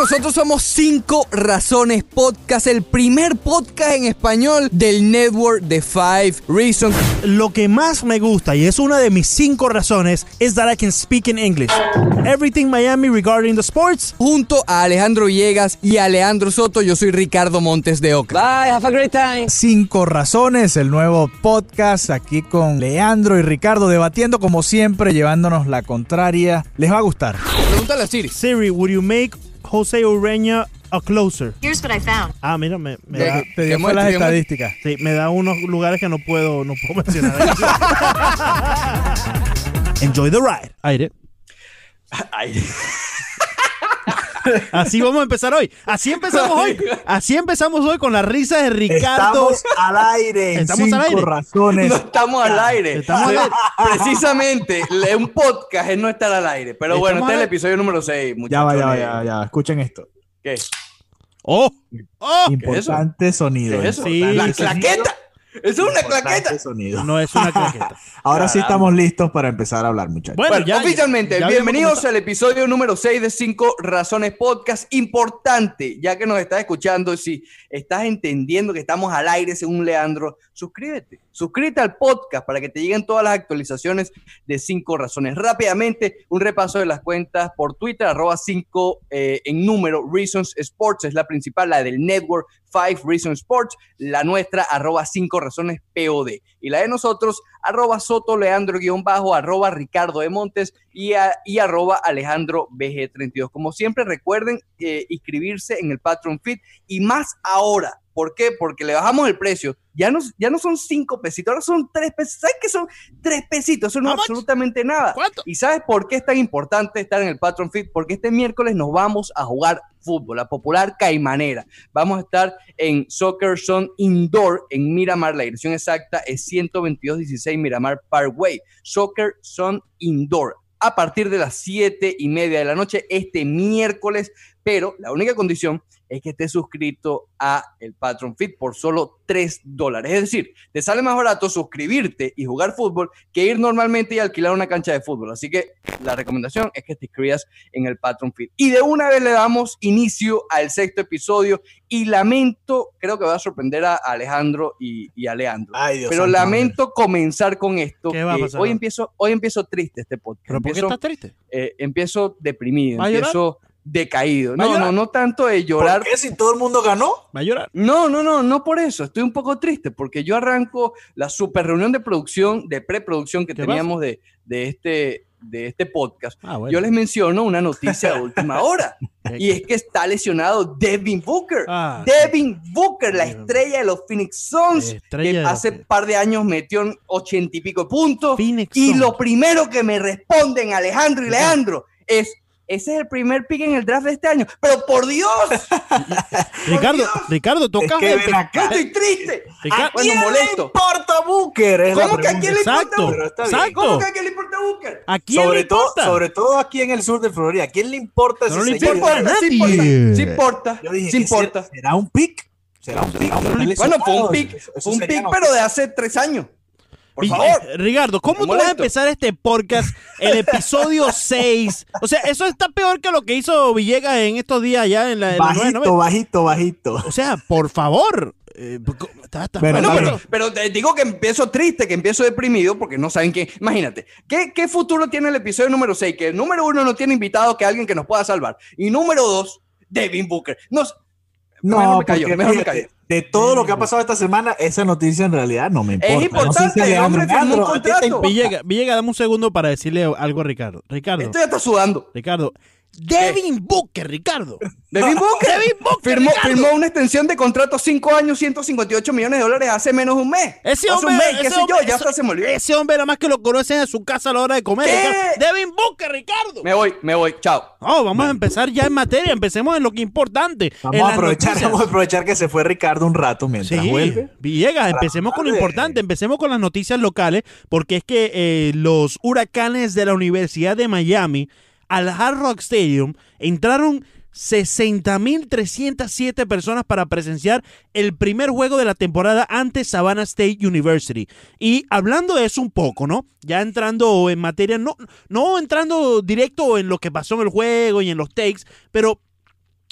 Nosotros somos Cinco Razones Podcast, el primer podcast en español del network de Five Reasons. Lo que más me gusta y es una de mis cinco razones es that I can speak in English. Everything Miami regarding the sports. Junto a Alejandro Villegas y a Alejandro Soto, yo soy Ricardo Montes de Oca. Bye, have a great time. Cinco Razones, el nuevo podcast aquí con Leandro y Ricardo debatiendo como siempre, llevándonos la contraria. Les va a gustar. Pregúntale a Siri. Siri, would you make Jose Ureña a closer? Here's what I found. Ah, mira, me, da, Te dio ¿Qué fue las estadísticas. sí, me da unos lugares que no puedo, no puedo mencionar. Enjoy the ride. Aire. Así vamos a empezar hoy. Así empezamos hoy. Así empezamos hoy con la risa de Ricardo. Estamos al aire. en Estamos al aire. razones. No estamos al aire. Estamos al aire. Precisamente, un podcast es no estar al aire. Pero bueno, Estamos este es el episodio número 6, Ya va, ya va, ya va, ya. Escuchen esto. ¿Qué? Oh, oh. Importante sonido. ¿Qué es eso? Sí, la sí. claqueta. Es una claqueta. sonido. No es una claqueta. Ahora sí estamos listos para empezar a hablar, muchachos. Bueno, Bueno, ya- oficialmente, ya bienvenidos al episodio número 6 de 5 Razones Podcast. Importante, ya que nos estás escuchando, si estás entendiendo que estamos al aire según Leandro, suscríbete. Suscríbete al podcast para que te lleguen todas las actualizaciones de 5 Razones. Rápidamente, un repaso de las cuentas por Twitter, arroba 5 en número, Reasons Sports es la principal, la del network 5 Reasons Sports, la nuestra, arroba 5 Razones POD. Y la de nosotros, arroba Soto Leandro guion bajo, arroba Ricardo de Montes y arroba Alejandro BG32. Como siempre, recuerden eh, inscribirse en el Patreon Fit y más ahora. ¿Por qué? Porque le bajamos el precio. Ya no, ya no son cinco pesitos, ahora son tres pesitos. ¿Sabes qué son tres pesitos? Eso no es absolutamente nada. ¿Cuánto? ¿Y sabes por qué es tan importante estar en el Patreon Fit? Porque este miércoles nos vamos a jugar fútbol, la popular caimanera. Vamos a estar en Soccer Zone Indoor en Miramar. La dirección exacta es 12216 Miramar Parkway. Soccer Zone Indoor. A partir de las 7 y media de la noche este miércoles. Pero la única condición es que estés suscrito a el Patreon Fit por solo 3 dólares. Es decir, te sale más barato suscribirte y jugar fútbol que ir normalmente y alquilar una cancha de fútbol. Así que la recomendación es que te inscribas en el Patreon Fit. Y de una vez le damos inicio al sexto episodio y lamento, creo que va a sorprender a Alejandro y, y a Leandro. Ay, Dios Pero lamento comenzar con esto. ¿Qué va a Eh, pasar hoy empiezo, hoy empiezo triste este podcast. ¿Pero por qué empiezo, estás triste? eh, empiezo deprimido, ¿Va a empiezo decaído. ¿Va a No, no, no tanto de llorar. ¿Por qué si todo el mundo ganó? ¿Va a llorar? No, no, no, no por eso. Estoy un poco triste porque yo arranco la super reunión de producción, de preproducción que ¿Qué teníamos de, de, este, de este podcast. Ah, bueno. Yo les menciono una noticia de última hora y es que está lesionado Devin Booker. Ah, Devin Booker, la estrella de los Phoenix Suns, que los hace Phoenix. par de años metió en ochenta y pico puntos. Phoenix Y lo primero que me responden Alejandro y Leandro es, ese es el primer pick en el draft de este año. Pero por Dios, Ricardo, Dios. Ricardo, toca Es que ven acá. estoy triste. Ricardo- Ah, bueno, ¿Quién le molesto. importa Booker? Es la ¿Cómo que a quién le. Exacto, importa? Exacto. ¿Cómo que a quién le importa Booker? ¿A quién le Sobre todo, sobre todo aquí en el sur de Florida. ¿A quién le importa No ese le Sí señor? importa. importa, sí nadie. importa, sí importa, Yo dije, sí ¿qué importa. ¿será, ¿será un pick? ¿Será un pick? Bueno, fue un pick, fue un pick, pero de hace tres años. Por Vill- favor. eh, Ricardo, ¿cómo tú vas a empezar este podcast, el episodio 6? O sea, eso está peor que lo que hizo Villegas en estos días allá en la, en Bajito, 990. bajito, bajito. O sea, por favor. eh, está- está- Bueno, Bueno, está pero, pero te digo que empiezo triste, que empiezo deprimido porque no saben quién. Imagínate, ¿qué, qué futuro tiene el episodio número 6? Que el número uno no tiene invitado que alguien que nos pueda salvar. Y número dos, Devin Booker. Nos, No, mejor me callo, porque mejor me fíjate, callo. de todo lo que ha pasado esta semana, esa noticia en realidad no me importa. Es importante, No sé si hombre Alejandro, firmó un Alejandro, ¿a ti te contrato. importa? Villegas, Villegas, dame un segundo para decirle algo a Ricardo. Ricardo, Esto ya está sudando. Ricardo, Devin Booker, Ricardo. Devin Booker. Devin Booker, firmó, Ricardo. firmó una extensión de contrato 5 años, 158 millones de dólares hace menos de un mes. Ese hace hombre, un mes, qué ese sé yo, hombre- ya hasta se me olvidó. Ese hombre nada más que lo conocen en su casa a la hora de comer. ¿Qué? Devin Booker, Ricardo. Me voy, me voy, chao. No, vamos a empezar ya en materia. Empecemos en lo que es importante. Vamos a aprovechar, noticias. vamos a aprovechar que se fue Ricardo un rato mientras Sí, vuelve. Villegas, empecemos con lo importante, empecemos con las noticias locales, porque es que eh, los huracanes de la Universidad de Miami al Hard Rock Stadium entraron 60.307 personas para presenciar el primer juego de la temporada ante Savannah State University. Y hablando de eso un poco, ¿no? Ya entrando en materia, no, no entrando directo en lo que pasó en el juego y en los takes, pero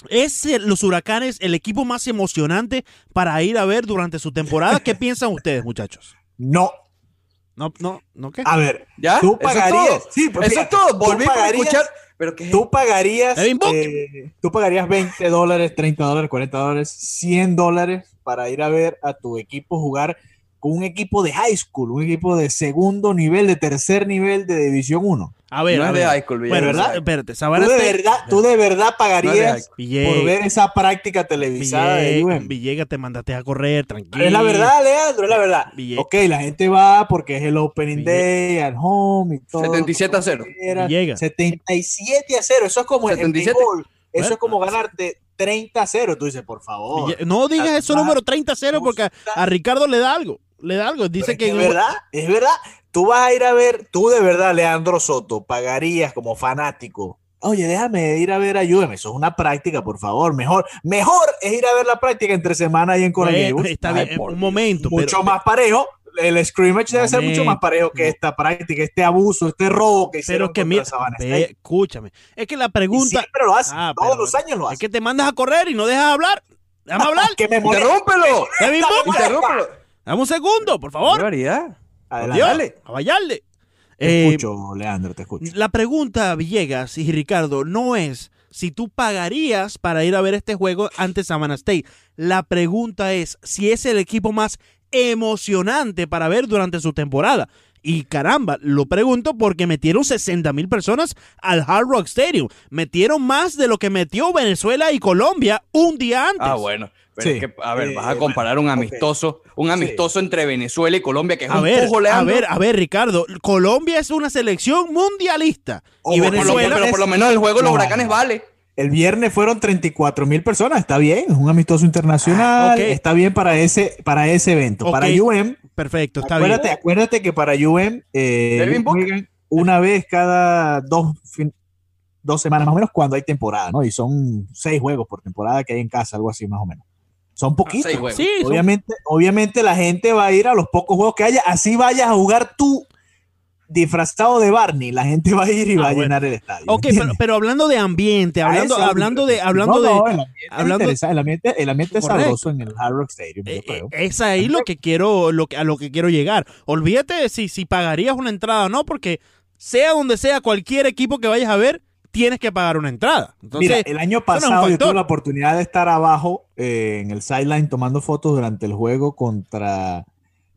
¿Es los huracanes el equipo más emocionante para ir a ver durante su temporada? ¿Qué piensan ustedes, muchachos? No, No, no, no, ¿qué? a ver, ¿Ya? tú Eso es pagarías, todo. sí, pues Eso es todo. Volví a pagarías- escuchar. Pero qué Tú pagarías, eh, tú pagarías 20 dólares, 30 dólares, 40 dólares, 100 dólares para ir a ver a tu equipo jugar con un equipo de high school, un equipo de segundo nivel, de tercer nivel de División 1. A ver, no a es de ver. high school, Bueno. ¿verdad? Espérate, Tú de verdad, tú de verdad No de pagarías por ver esa práctica televisada de Villegas, UM. Villegas, te mandaste a correr, tranquilo. Es la verdad, Leandro, es la verdad. Ok, la gente va porque es el opening day, al home y todo. 77 a 0. Villegas. 77 a 0. Eso es como el 77. béisbol. Eso Bueno. es como ganarte 30 a 0. Tú dices, por favor. No digas eso número 30-0 porque a, a Ricardo le da algo. Le da algo. Dice Pero es que. es verdad, es verdad. Tú vas a ir a ver, tú de verdad, Leandro Soto, pagarías como fanático. Oye, déjame ir a ver a UM. Eso es una práctica, por favor. Mejor, mejor es ir a ver la práctica entre semana y en Coral Bueno, está Ay, bien, por un momento. mucho pero, más parejo. El scrimmage debe ser mucho más parejo que esta práctica, este abuso, este robo que Pero hicieron es que mira, ve, escúchame. Es que la Y pregunta. siempre lo hacen, Ah, todos pero los años lo Es hacen. que te mandas a correr y no dejas hablar. Déjame hablar. Que me. ¡Interrúmpelo! ¡Interrúmpelo! Dame un segundo, por ¡Qué favor. barbaridad! Adelante. A. Te Eh, escucho, Leandro, te escucho. La pregunta, Villegas y Ricardo, no es si tú pagarías para ir a ver este juego ante Savannah State. La pregunta es si es el equipo más emocionante para ver durante su temporada. Y caramba, lo pregunto porque metieron 60 mil personas al Hard Rock Stadium. Metieron más de lo que metió Venezuela y Colombia un día antes. Ah, bueno. Pero Sí. es que, a ver, Eh, vas a comparar un amistoso, un amistoso entre Venezuela y Colombia, que es A un ver, pujo, a ver, a ver, Ricardo. Colombia es una selección mundialista. Ojo, y Por lo- Venezuela pero por lo menos el juego de los No. huracanes vale. El viernes fueron 34 mil personas, está bien, es un amistoso internacional, Ah, está bien para ese, para ese evento. Ok. Para UM, Perfecto, está acuérdate, bien. acuérdate que para UM eh, juegan una vez cada dos, fin- dos semanas más o menos cuando hay temporada, ¿no? Y son seis juegos por temporada que hay en casa, algo así más o menos. Son poquitos. Sí, son- Obviamente, obviamente la gente va a ir a los pocos juegos que haya, así vayas a jugar tú disfrazado de Barney, la gente va a ir y Ah, va a llenar el estadio. Ok, pero, pero hablando de ambiente, hablando, hablando de, hablando No, de, no, el ambiente es hablando- interesante, el ambiente, el ambiente es Correcto. sabroso en el Hard Rock Stadium, yo eh, creo. eh, es ahí lo que quiero, lo que, a lo que quiero llegar. Olvídate de si, si pagarías una entrada o no, porque sea donde sea, cualquier equipo que vayas a ver, tienes que pagar una entrada. Entonces, Mira, el año no pasado yo tuve la oportunidad de estar abajo eh, en el sideline tomando fotos durante el juego contra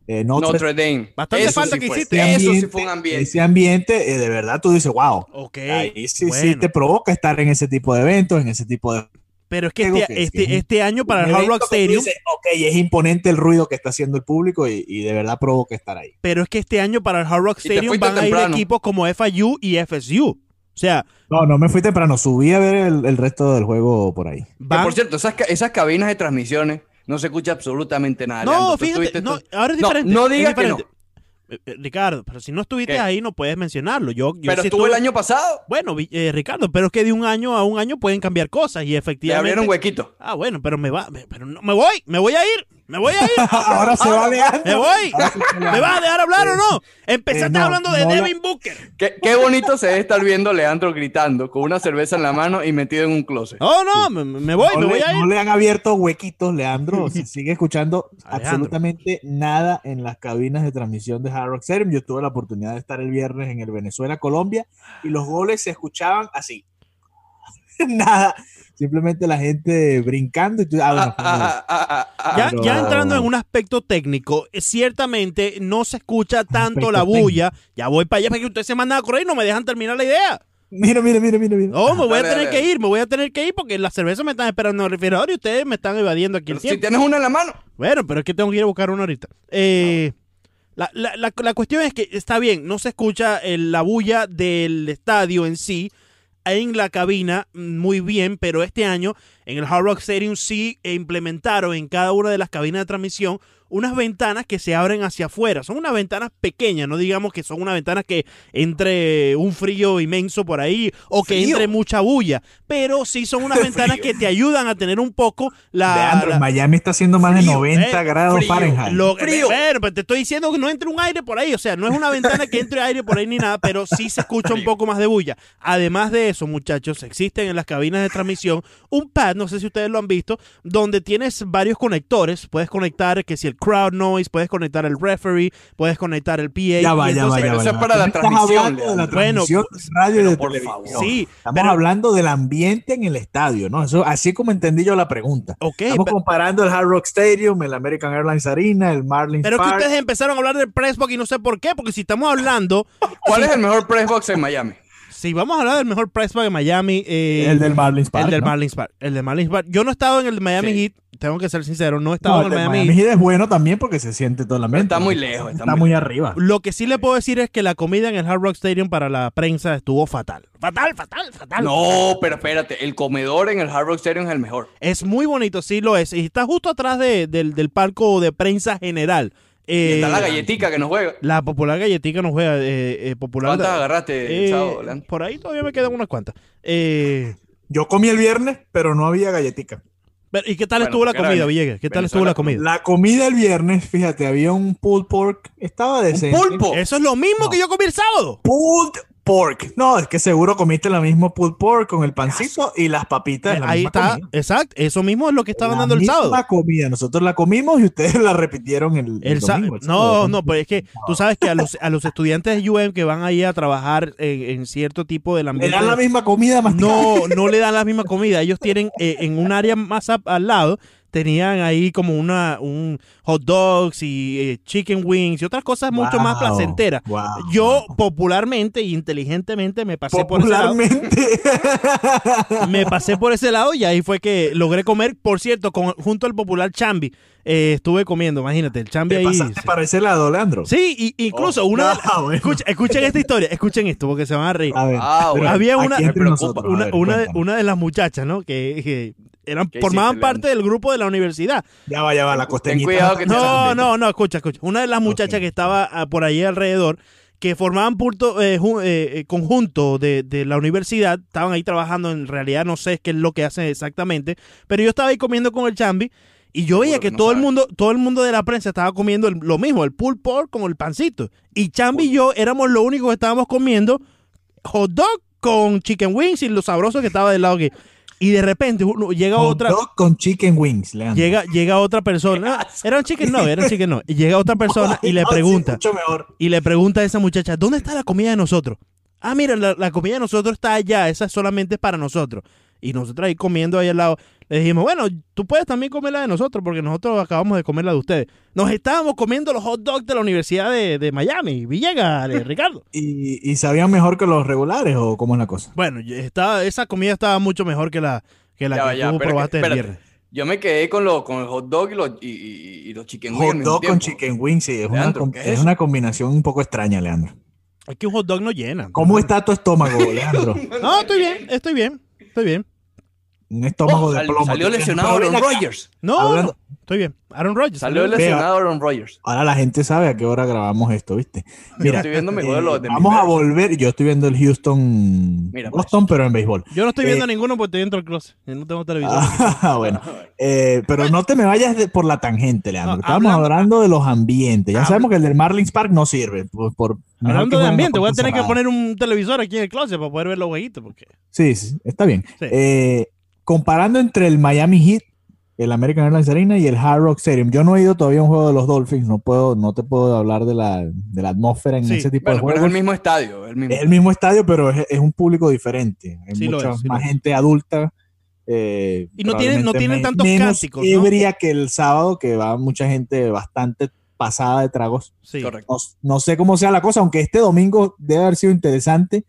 eh, Notre, Notre Dame. Bastante Eso falta sí que fue. hiciste. Eso sí fue un ambiente. Ese ambiente, eh, de verdad, tú dices, wow. ok, Ahí sí, sí te provoca estar en ese tipo de eventos, en ese tipo de pero es que este, que- este, que- este año para el Hard Rock Stadium, dices, ok, es imponente el ruido que está haciendo el público y, y de verdad provoca estar ahí. pero es que este año para el Hard Rock Stadium van a ir equipos como FIU y FSU. O sea, No, no me fui temprano, subí a ver el, el resto del juego por ahí. Van... por cierto, esas, esas cabinas de transmisiones no se escucha absolutamente nada. No, Leandro. Fíjate, no, ahora es No, diferente. no digas que diferente. Eh, eh, Ricardo, pero si no estuviste ¿Qué? ahí no puedes mencionarlo. Yo, yo Pero sí estuvo el estuve- año pasado. Bueno, eh, Ricardo, pero es que de un año a un año pueden cambiar cosas y Le efectivamente. abrieron huequito. Ah, bueno, pero me va, pero no, me voy, me voy a ir, me voy a ir. Ahora se va Leandro. Me voy. ¿Me vas a dejar hablar o no? Empezaste Eh, no, hablando de no Devin Booker. Qué, qué bonito se debe estar viendo Leandro gritando con una cerveza en la mano y metido en un closet. Oh, no, me, me voy, no, me le, voy a ir. no le han abierto huequitos, Leandro. Se sigue escuchando Alejandro. absolutamente nada en las cabinas de transmisión de Hard Rock Stadium. Yo tuve la oportunidad de estar el viernes en el Venezuela-Colombia y los goles se escuchaban así. nada. Simplemente la gente brincando y tú, ah, bueno, Ah, ah, ah, Ya, Pero- ya entrando en un aspecto técnico, eh, ciertamente no se escucha tanto Aspecto la bulla. Ya voy para allá porque ustedes se mandan a correr y no me dejan terminar la idea. Mira, mira, mira, mira. mira. No, me voy a tener dale. que ir, me voy a tener que ir porque las cervezas me están esperando en el refrigerador y ustedes me están evadiendo aquí Pero el si tiempo. tienes una en la mano. Bueno, pero es que tengo que ir a buscar una ahorita. Eh, la, la- la- la cuestión es que está bien, no se escucha el- la bulla del estadio en sí en la cabina mm, muy bien, pero este año en el Hard Rock Stadium sí implementaron en cada una de las cabinas de transmisión unas ventanas que se abren hacia afuera. Son unas ventanas pequeñas, no digamos que son unas ventanas que entre un frío inmenso por ahí o que ¿Frío? entre mucha bulla, pero sí son unas ventanas que te ayudan a tener un poco la... Leandro, la- en Miami está haciendo más de Frío, 90 eh, grados frío. Fahrenheit. lo, Frío. Bueno, pues te estoy diciendo que no entre un aire por ahí. O sea, no es una ventana que entre aire por ahí ni nada, pero sí se escucha un poco más de bulla. Además de eso, muchachos, existen en las cabinas de transmisión un pad, no sé si ustedes lo han visto, donde tienes varios conectores. Puedes conectar que si el crowd noise, puedes conectar el referee, puedes conectar el PA. Ya va, ya va, ya va. eso es para la transmisión, de la. Bueno, transmisión de radio y de por televisión. favor. Sí, Estamos pero- hablando del ambiente en el estadio, ¿no? Eso, así como entendí yo la pregunta. Ok, Estamos comparando el Hard Rock Stadium, el American Airlines Arena, el Marlins pero es que Park. ustedes empezaron a hablar del pressbox y no sé por qué, porque si estamos hablando, ¿Cuál es el mejor press box en Miami? Si vamos a hablar del mejor pressbox en Miami, eh, el del Marlins Park. El del ¿no? Marlins Park. El de Marlins Park. Yo no he estado en el de Miami Sí. Heat, tengo que ser sincero, no he estado No, en el el de Miami, Miami Heat. Heat es bueno también porque se siente todo el ambiente. está muy lejos, Está, está muy, muy arriba. Lo que sí le puedo decir es que la comida en el Hard Rock Stadium para la prensa estuvo fatal. Fatal, fatal, fatal. No, pero espérate, el comedor en el Hard Rock Stadium es el mejor. Es muy bonito, sí lo es. Y está justo atrás de- del, del palco de prensa general. Y Eh, está la galletica que nos juega. la popular galletica no juega. Eh, eh, popular ¿Cuántas agarraste, Eh, Chavo, Leandro? Por ahí todavía me quedan unas cuantas. Eh, Yo comí el viernes, pero no había galletica. pero, ¿Y qué tal Bueno, estuvo la era comida, Villegas? ¿Qué tal estuvo la comida? La comida el viernes, fíjate, había un pulled pork. Estaba decente. pulpo? Eso es lo mismo No. que yo comí el sábado. Pulled pork. No, es que seguro comiste la misma pulled pork con el pancito y las papitas. la Ahí misma está, comida. exacto. Eso mismo es lo que estaban La dando el misma sábado. comida. Nosotros la comimos y ustedes la repitieron el, el El sa- domingo. el no, sábado. no, pues es que tú sabes que a los, a los estudiantes de UM que van ahí a trabajar en, en cierto tipo de Le ambiente. dan la misma comida masticada. No, no le dan la misma comida. Ellos tienen eh, en un área más a- al lado, tenían ahí como una un hot dogs y eh, chicken wings y otras cosas mucho más placenteras. wow, Yo popularmente e inteligentemente me pasé por ese lado. Popularmente. Me pasé por ese lado y ahí fue que logré comer. Por cierto, con- junto al popular Chambi, eh, estuve comiendo, imagínate, el Chambi Te ahí. pasaste para ese lado, Leandro. Sí, y, incluso una no, bueno. escuchen, escuchen esta historia, escuchen esto porque se van a reír. A ver, Ah, bueno. Había una- Una, ver, una, de, una las muchachas, ¿no? Que, que eran, ¿Qué formaban parte del grupo de la universidad. Ya va, ya va, la Ten costeñita. cuidado que te- No, no, no, escucha, escucha. Una de las muchachas que estaba ah, por ahí alrededor, que formaban punto, eh, eh, eh, conjunto de, de la universidad, estaban ahí trabajando, en realidad no sé qué es lo que hacen exactamente, pero yo estaba ahí comiendo con el chambi y yo veía que, no todo el mundo, todo el mundo de la prensa estaba comiendo el- lo mismo, el pulled pork con el pancito. Y chambi y yo éramos los únicos que estábamos comiendo hot dog con chicken wings y lo sabroso que estaba del lado que y de repente uno- llega Hot otra dog con chicken wings, Leandro. llega llega otra persona. Era un chicken no era un chicken no. Y llega otra persona y le sí, pregunta mucho mejor. y le pregunta a esa muchacha dónde está la comida de nosotros ah mira la, la comida de nosotros está allá esa solamente es para nosotros y nosotros ahí comiendo ahí al lado le dijimos bueno tú puedes también comer la de nosotros porque nosotros acabamos de comer la de ustedes nos estábamos comiendo los hot dogs de la universidad de, de Miami Villegas Ricardo ¿Y, ¿Y sabían mejor que los regulares o cómo es la cosa? bueno yo- estaba, esa comida estaba mucho mejor que la que la Ya que ya, tú pero que- probaste el viernes Yo me quedé con, lo, con el hot dog y los, y, y- y los chicken wings. Hot dog con chicken wings, sí, es, una, Leandro, com- ¿qué es es una combinación un poco extraña, Leandro. es que un hot dog no llena ¿Cómo está tu estómago, Leandro? no estoy bien estoy bien estoy bien Un estómago Oh, de sal- plomo. salió lesionado Aaron. Rodgers. no, Hablando- no, estoy bien Aaron Rodgers Salió salió- lesionado Aaron Rodgers. Ahora la gente sabe a qué hora grabamos esto, ¿viste? Yo estoy viendo mi eh, duelo de mi vamos a volver. Yo estoy viendo el Houston Mira, pues. Boston, pero en béisbol. Yo no estoy viendo Eh, ninguno porque estoy dentro del closet. Yo no tengo televisor. Ah, bueno. Eh, pero no te me vayas de- por la tangente, Leandro. No, Estamos hablando- hablando, de los ambientes. Ya Habla- sabemos que el del Marlins Park no sirve. Por, Hablando de ambiente, voy a tener que poner un televisor aquí en el closet para poder ver los jueguitos. Porque... Sí, sí, está bien. Sí. Eh, comparando entre el Miami Heat, el American Airlines Arena y el Hard Rock Stadium. Yo no he ido todavía a un juego de los Dolphins. No puedo, no te puedo hablar de la, de la atmósfera en Sí. ese tipo Bueno, de pero es juegos. el mismo estadio. El mismo. Es el mismo estadio, pero es, es un público diferente. Hay Sí mucha es, sí más gente adulta. eh, Y no tienen- no tienen tantos cánticos, ¿no? que el sábado, que va mucha gente bastante pasada de tragos. Sí. Correcto. No, no sé cómo sea la cosa, aunque este domingo debe haber sido interesante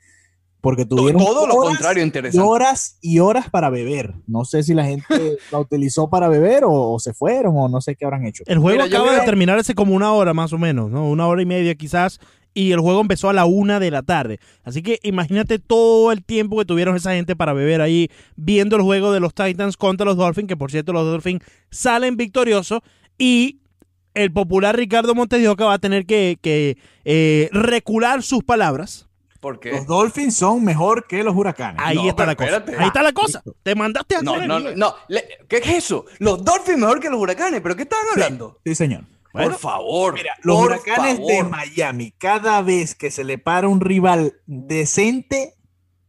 porque tuvieron Todo lo horas contrario interesante. horas y horas para beber. No sé si la gente la utilizó para beber o, o se fueron o no sé qué habrán hecho. El juego Mira, acaba de terminar hace como una hora más o menos, ¿no? Una hora y media quizás. Y el juego empezó a la una de la tarde. Así que imagínate todo el tiempo que tuvieron esa gente para beber ahí viendo el juego de los Titans contra los Dolphins, que por cierto los Dolphins salen victoriosos y el popular Ricardo Montes de Oca va a tener que, que, eh, recular sus palabras. Porque Los Dolphins son mejor que los huracanes. Ahí No, está la cosa. espérate. Ahí está la cosa. Te mandaste a no, no, no, no. ¿Qué es eso? Los Dolphins mejor que los huracanes, ¿pero qué estaban hablando? Sí, señor. Bueno, por favor. Mira, los por huracanes de. Miami, cada vez que se le para un rival decente,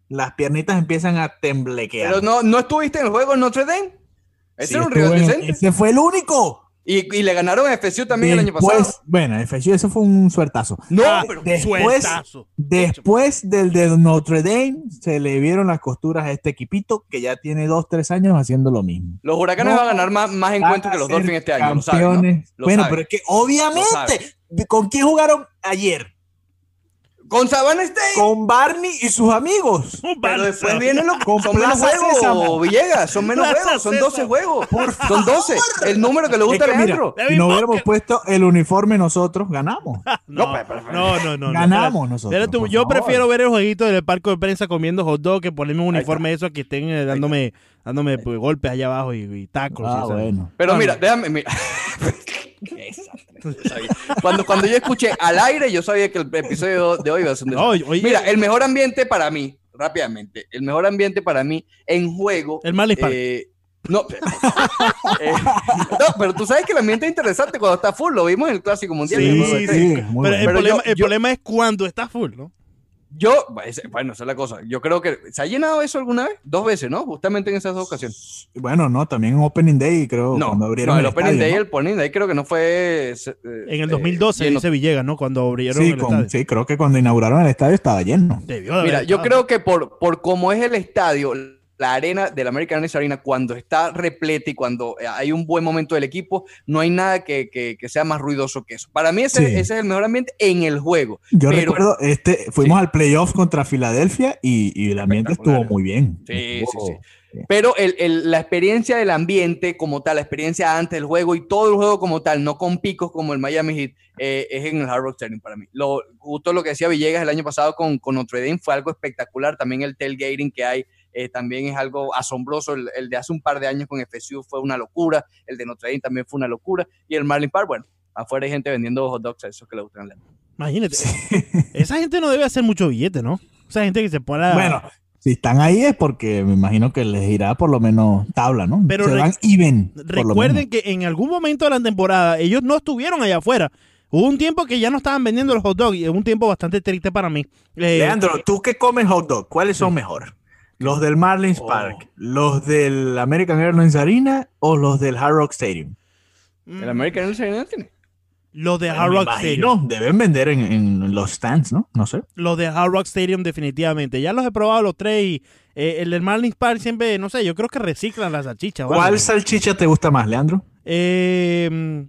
las piernitas empiezan a temblequear. Pero no, ¿no estuviste en el juego en Notre Dame? Ese Sí, era un rival en- decente. Ese fue el único. Y, y le ganaron a FSU también el año pasado. Bueno, FSU, eso fue un suertazo. No, Ah, pero después- sueltazo. Después del de Notre Dame, se le vieron las costuras a este equipito que ya tiene dos, tres años haciendo lo mismo. los huracanes No. van a ganar más, más encuentros que los Dolphins este año. Lo saben, ¿no? campeones. Lo bueno, saben. pero es que obviamente, ¿con quién jugaron ayer? Con Savannah State. Con Barney y sus amigos. Pero después vienen los. Con Son menos juegos. Villegas. Son menos Plaza juegos. Son Sésamo. 12 juegos. Son 12. El número que le gusta Es a que mira, Alejandro. David si no hubiéramos puesto el uniforme nosotros, ganamos. No, No, no, no, no. no, Ganamos nosotros, yo favor. prefiero ver el jueguito del parque de prensa comiendo hot dog que ponerme un uniforme de esos que estén eh, dándome, dándome pues, golpes allá abajo y, y tacos. Ah, y bueno. Pero mira, déjame. Mira. Cuando, cuando yo escuché al aire, yo sabía que el episodio de hoy iba a ser un No, oye- Mira, el mejor ambiente para mí, rápidamente, el mejor ambiente para mí en juego. El Park. eh, no, eh, no, pero tú sabes que el ambiente es interesante cuando está full. Lo vimos en el Clásico Mundial. Sí, sí, sí. Pero, bueno. el, Pero problema, yo- el yo- problema es cuando está full, ¿no? Yo, bueno, esa es la cosa. Yo creo que se ha llenado eso alguna vez, dos veces, ¿no? Justamente en esas dos ocasiones. Bueno, no, también en Opening Day, creo, No, cuando abrieron no, el el Opening estadio, Day, ¿no? el Opening Day creo que no fue eh, En el eh, 2012, lleno. dice Villegas, ¿no? Cuando abrieron Sí, el con- estadio. sí, creo que cuando inauguraron el estadio estaba lleno. Debió de Mira, haber yo estado. creo que por, por cómo es el estadio, la arena del American Airlines Arena, cuando está repleta y cuando eh, hay un buen momento del equipo, no hay nada que, que- que sea más ruidoso que eso. Para mí ese, Sí. ese es el mejor ambiente en el juego. Yo Pero- recuerdo, este, fuimos al playoff contra Filadelfia y, y el ambiente estuvo muy bien. Sí, sí, sí. Pero el- el- la experiencia del ambiente como tal, la experiencia antes del juego y todo el juego como tal, no con picos como el Miami Heat, eh, es en el Hard Rock Stadium para mí. Lo, justo lo que decía Villegas el año pasado con, con Notre Dame fue algo espectacular. También el tailgating que hay eh, también es algo asombroso. El, el de hace un par de años con FSU fue una locura. El de Notre Dame también fue una locura. Y el Marlin Park, bueno, afuera hay gente vendiendo hot dogs a esos que le gustan. Imagínate. Esa gente no debe hacer mucho billete, ¿no? Esa gente que se pone a- Bueno, si están ahí es porque me imagino que les irá por lo menos tabla, ¿no? Pero Se van Recuerden que en algún momento de la temporada ellos no estuvieron allá afuera. Hubo un tiempo que ya no estaban vendiendo los hot dogs y es un tiempo bastante triste para mí. Eh, Leandro, tú que comes hot dog, ¿cuáles son mejor? ¿Los del Marlins Oh. Park, los del American Airlines Arena o los del Hard Rock Stadium? El American Airlines Arena tiene. los de Hard Rock Stadium. deben vender en, en los stands, ¿no? No sé. Los de Hard Rock Stadium definitivamente. Ya los he probado los tres y eh, el del Marlins Park siempre, no sé, yo creo que reciclan las salchichas. ¿Cuál salchicha te gusta más, Leandro? Eh,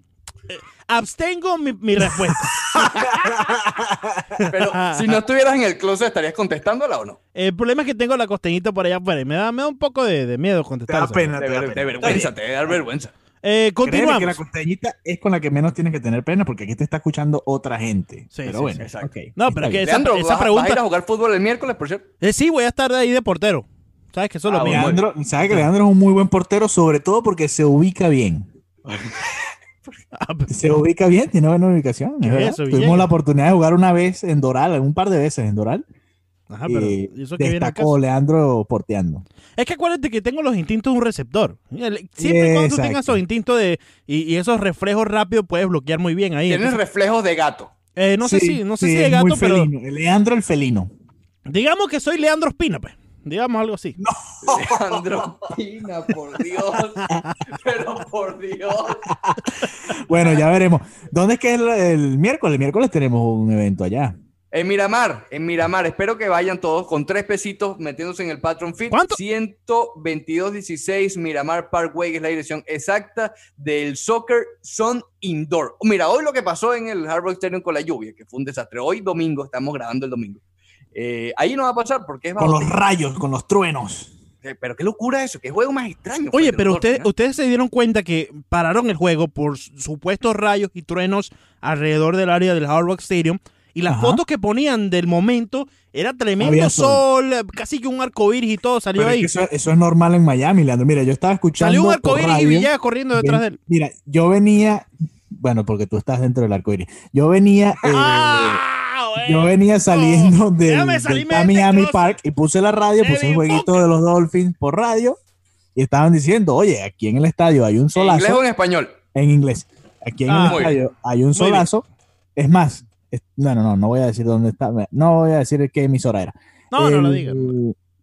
abstengo mi, mi respuesta. Pero si no estuvieras en el closet, ¿estarías contestándola o no? El problema es que tengo la costeñita por allá afuera y me da, me da un poco de, de miedo Te contestar. da esa pena, te da ver- pena. de vergüenza, te dar vergüenza. Eh, continuamos. que la costeñita es con la que menos tienes que tener pena porque aquí te está escuchando otra gente. Sí, pero sí, bueno, sí, exacto. ok, No, pero es que esa, Leandro, esa ¿vas, pregunta. vas a ir a jugar fútbol el miércoles, por cierto? Eh, sí, voy a estar de ahí de portero. ¿Sabes que eso es lo Ah, bueno. Leandro, ¿sabes que Leandro es un muy buen portero? Sobre todo porque se ubica bien. Ah, pero- Se ubica bien, tiene buena ubicación. ¿Qué es es verdad. eso, Tuvimos la oportunidad de jugar una vez en Doral, un par de veces en Doral. Ajá, pero ¿y eso que viene destacó caso? Leandro porteando. Es que acuérdate que tengo los instintos de un receptor. Siempre y cuando tú tengas esos instintos de, y, y esos reflejos rápidos, puedes bloquear muy bien ahí. Tienes reflejos de gato. eh, no sé si, no sé sí, si de es gato, pero felino. Leandro el felino. digamos que soy Leandro Espina, pues. Digamos algo así. Leandro Pina, por Dios. Pero por Dios. Bueno, ya veremos. ¿Dónde es que es el, el miércoles? El miércoles tenemos un evento allá. En Miramar, en Miramar, espero que vayan todos con tres pesitos metiéndose en el Patron Fit. ¿Cuánto? 122.16 Miramar Parkway es la dirección exacta del Soccer Sun Indoor. Mira, hoy lo que pasó en el Hard Rock Stadium con la lluvia, que fue un desastre. Hoy domingo, estamos grabando el domingo. Eh, ahí no va a pasar porque es Con bajo los rayos, con los truenos. Eh, Pero qué locura eso, qué juego más extraño. Oye, pero ustedes, ¿eh? ustedes se dieron cuenta que pararon el juego por supuestos rayos y truenos alrededor del área del Hard Rock Stadium. Y las Ajá. fotos que ponían del momento era tremendo Había sol, sol. casi que un arco iris y todo salió Pero es ahí. que eso, eso es normal en Miami, Leandro. Mira, yo estaba escuchando. Salió un por arco iris y Villegas corriendo detrás de él. Mira, yo venía. Bueno, porque tú estás dentro del arco iris. Yo venía. eh, ¡Ah, güey! Yo venía saliendo déjame del de Miami este Park y puse la radio, puse el jueguito Booker. de los Dolphins por radio y estaban diciendo, oye, aquí en el estadio hay un ¿En solazo inglés o en español? en inglés. Aquí en Ah, el muy estadio hay un bien. solazo. Es más, es- no, no, no, no voy a decir dónde está, no voy a decir qué emisora era. No, no lo El- digas.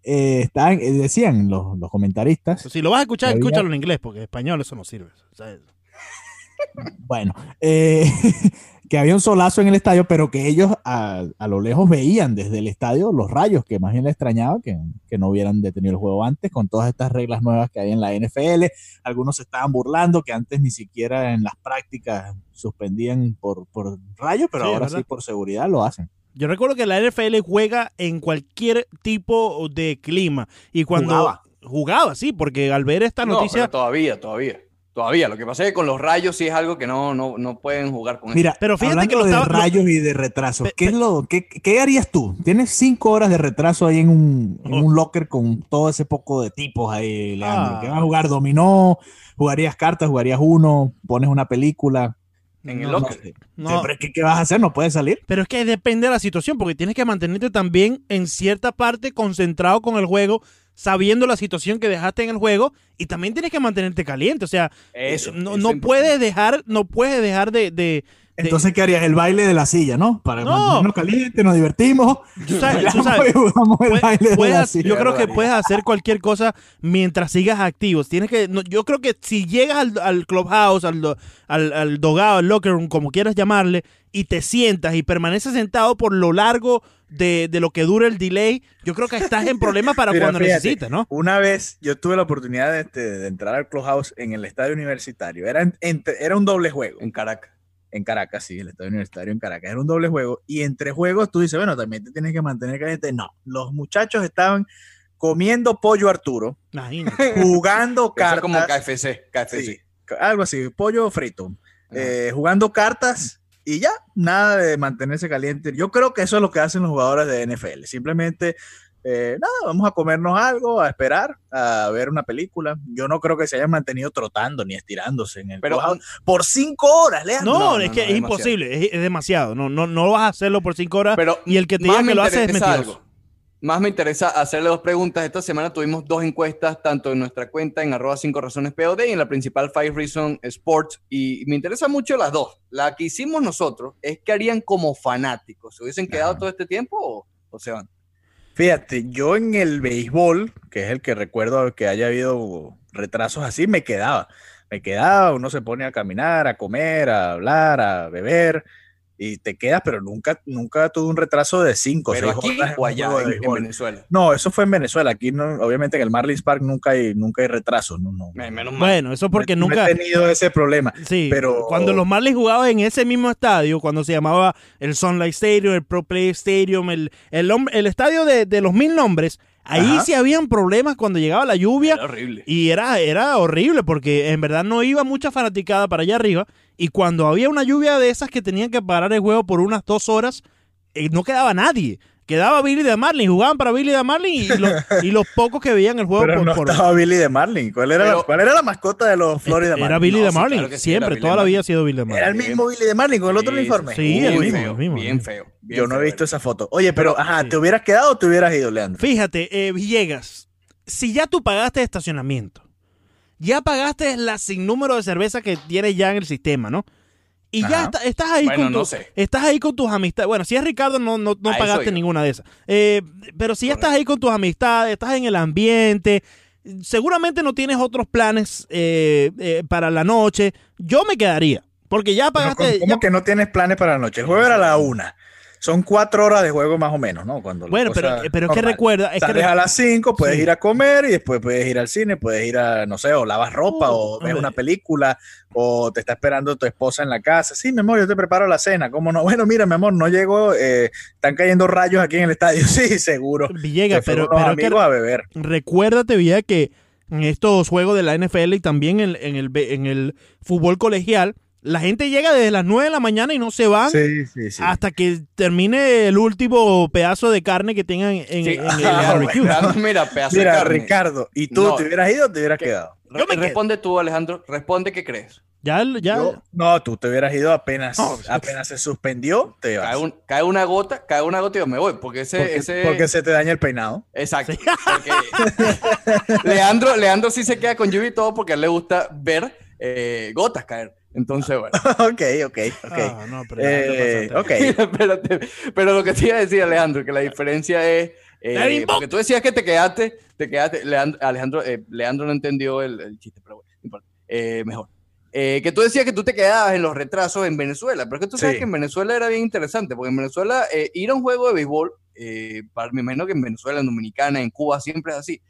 eh, estaban- eh, decían los, los comentaristas, Si lo vas a escuchar, Había- escúchalo en inglés, porque en español eso no sirve. Bueno, eh, que había un solazo en el estadio, pero que ellos a, a lo lejos veían desde el estadio los rayos, que más bien les extrañaba que, que no hubieran detenido el juego antes con todas estas reglas nuevas que hay en la NFL. Algunos se estaban burlando que antes ni siquiera en las prácticas suspendían por, por rayos, pero Sí, ahora sí por seguridad lo hacen. Yo recuerdo que la NFL juega en cualquier tipo de clima. Y cuando Jugaba. jugaba, sí, porque al ver esta No, noticia. pero todavía, todavía. Todavía. Lo que pasa es que con los rayos sí es algo que no, no, no pueden jugar con Mira, Pero fíjate hablando que lo de estaba- lo- rayos y de retrasos, Pe- ¿qué, es lo, qué, qué harías tú? Tienes cinco horas de retraso ahí en un, en Oh. un locker con todo ese poco de tipos ahí, Leandro. Ah. ¿Qué vas a jugar? ¿Dominó? ¿Jugarías cartas? ¿Jugarías uno? ¿Pones una película? En el No, locker. no, ¿Pero ¿qué, qué vas a hacer? ¿No puedes salir? Pero es que depende de la situación, porque tienes que mantenerte también en cierta parte concentrado con el juego, sabiendo la situación que dejaste en el juego, y también tienes que mantenerte caliente. O sea, Eso. no, no es puedes dejar, no puedes dejar de, de- de- Entonces, ¿qué harías? El baile de la silla, ¿no? Para No. mantenernos calientes, nos divertimos. tú sabes- tú bailamos sabes, y jugamos el Puedes- baile de puedes la hacer- silla. yo creo que puedes hacer cualquier cosa mientras sigas activos. Tienes que, no, yo creo que si llegas al, al clubhouse, al, al, al dogado, al locker room, como quieras llamarle, y te sientas y permaneces sentado por lo largo de, de lo que dura el delay, yo creo que estás en problemas para Mira, cuando fíjate, necesites, ¿no? Una vez yo tuve la oportunidad de, este, de entrar al Clubhouse en el estadio universitario. Era, en- era un doble juego. En Caracas. En Caracas, sí, el estadio universitario en Caracas. Era un doble juego. Y entre juegos tú dices, bueno, también te tienes que mantener caliente. No, los muchachos estaban comiendo pollo Arturo, Imagínate. jugando Eso cartas. como KFC. KFC. Sí, algo así, pollo frito. eh, jugando cartas y ya, nada de mantenerse caliente. Yo creo que eso es lo que hacen los jugadores de NFL. Simplemente, eh, nada, vamos a comernos algo, a esperar, a ver una película. Yo no creo que se hayan mantenido trotando ni estirándose en el Pero por cinco horas, Leandro. No, No, es no, que no, es es imposible, es, es demasiado. No, no, no vas a hacerlo por cinco horas Pero y el que te diga me que lo hace es mentiroso. algo. Más me interesa hacerle dos preguntas. Esta semana tuvimos dos encuestas, tanto en nuestra cuenta en arroba 5 razones POD y en la principal Five Reason Sports. Y me interesa mucho las dos. La que hicimos nosotros es que harían como fanáticos. ¿Se hubiesen quedado todo este tiempo o, o se van? Fíjate, yo en el béisbol, que es el que recuerdo que haya habido retrasos así, me quedaba. Me quedaba, uno se pone a caminar, a comer, a hablar, a beber, y te quedas, pero nunca, nunca tuve un retraso de cinco o Pero seis aquí horas o allá, en. Venezuela. No, eso fue en Venezuela. Aquí, no, obviamente, en el Marlins Park nunca hay, nunca hay retrasos. No, no, Menos mal. Bueno, eso porque no he nunca... tenido ese problema. Sí, Pero- cuando los Marlins jugaban en ese mismo estadio, cuando se llamaba el Sunlight Stadium, el Pro Play Stadium, el, el, estadio de, de los mil nombres, ahí Ajá. sí habían problemas cuando llegaba la lluvia Era horrible. y era, era horrible porque en verdad no iba mucha fanaticada para allá arriba y cuando había una lluvia de esas que tenían que parar el juego por unas dos horas, eh, no quedaba nadie. Quedaba Billy de Marlin, jugaban para Billy de Marlin y, lo- y los pocos que veían el juego Pero por, no por- estaba Billy de Marlin. ¿Cuál era, la, Pero- cuál era la mascota de los Florida era Marlins? Billy No, de sí, Marlin, claro que sí, siempre, era toda la vida Marlin. ha sido Billy de Marlin. Era el mismo Billy de Marlin con el otro Sí, uniforme. sí, el mismo, feo, el mismo, Bien feo. bien Yo no he visto era. esa foto. Oye, pero, ajá. ¿te hubieras quedado o te hubieras ido, Leandro? Fíjate, eh, Villegas, si ya tú pagaste estacionamiento, ya pagaste la sin número de cerveza que tienes ya en el sistema, ¿no? Y ya está- estás ahí Bueno, con tu- no sé. estás ahí con tus amistades. Bueno, si es Ricardo no no, no pagaste ninguna de esas. Eh, pero si ya estás ahí con tus amistades, estás en el ambiente, seguramente no tienes otros planes eh, eh, para la noche. Yo me quedaría, porque ya pagaste. ¿Cómo, cómo ya- que no tienes planes para la noche? El juego era a la una. Son cuatro horas de juego más o menos, ¿no? Cuando Bueno, pero, es que recuerda, es que Sales a las 5, puedes Sí. ir a comer y después puedes ir al cine, puedes ir a, no sé, o lavas ropa Uh, o ves una película o te está esperando tu esposa en la casa. Sí, mi amor, yo te preparo la cena. ¿Cómo no? Bueno, mira, mi amor, no llego, eh, están cayendo rayos aquí en el estadio. Sí, seguro. Villegas, pero, pero que a beber. recuérdate, Villa, que en estos juegos de la NFL y también en, en el, en el fútbol colegial, la gente llega desde las 9 de la mañana y no se van Sí, sí, sí. hasta que termine el último pedazo de carne que tengan en, en- Sí. en el barbecue. Mira, pedazo de Mira, carne. Ricardo, ¿y tú No. te hubieras ido o te hubieras ¿Qué? quedado? Yo me quedo. Responde tú, Alejandro. Responde qué crees. Ya, ya. Yo- no, tú te hubieras ido apenas, No. apenas se suspendió, te Cae, vas. un- cae una gota, cae una gota y yo me voy. Porque ese. porque, ese... porque se te daña el peinado. Exacto. porque Leandro, Leandro sí se queda con lluvia y todo porque a él le gusta ver eh, gotas caer. Entonces, bueno. ok, ok, ok. Ah, no, pero Eh, pasaste. ok. Espérate. Pero lo que te iba a decir, Alejandro, que la diferencia es. eh, porque tú decías que te quedaste, te quedaste. Leandro, Alejandro, eh, Leandro no entendió el, el chiste, pero bueno. Eh, mejor. Eh, que tú decías que tú te quedabas en los retrasos en Venezuela, pero es que tú sabes Sí. que en Venezuela era bien interesante, porque en Venezuela eh, ir a un juego de béisbol, eh, para, me imagino que en Venezuela, en Dominicana, en Cuba siempre es así.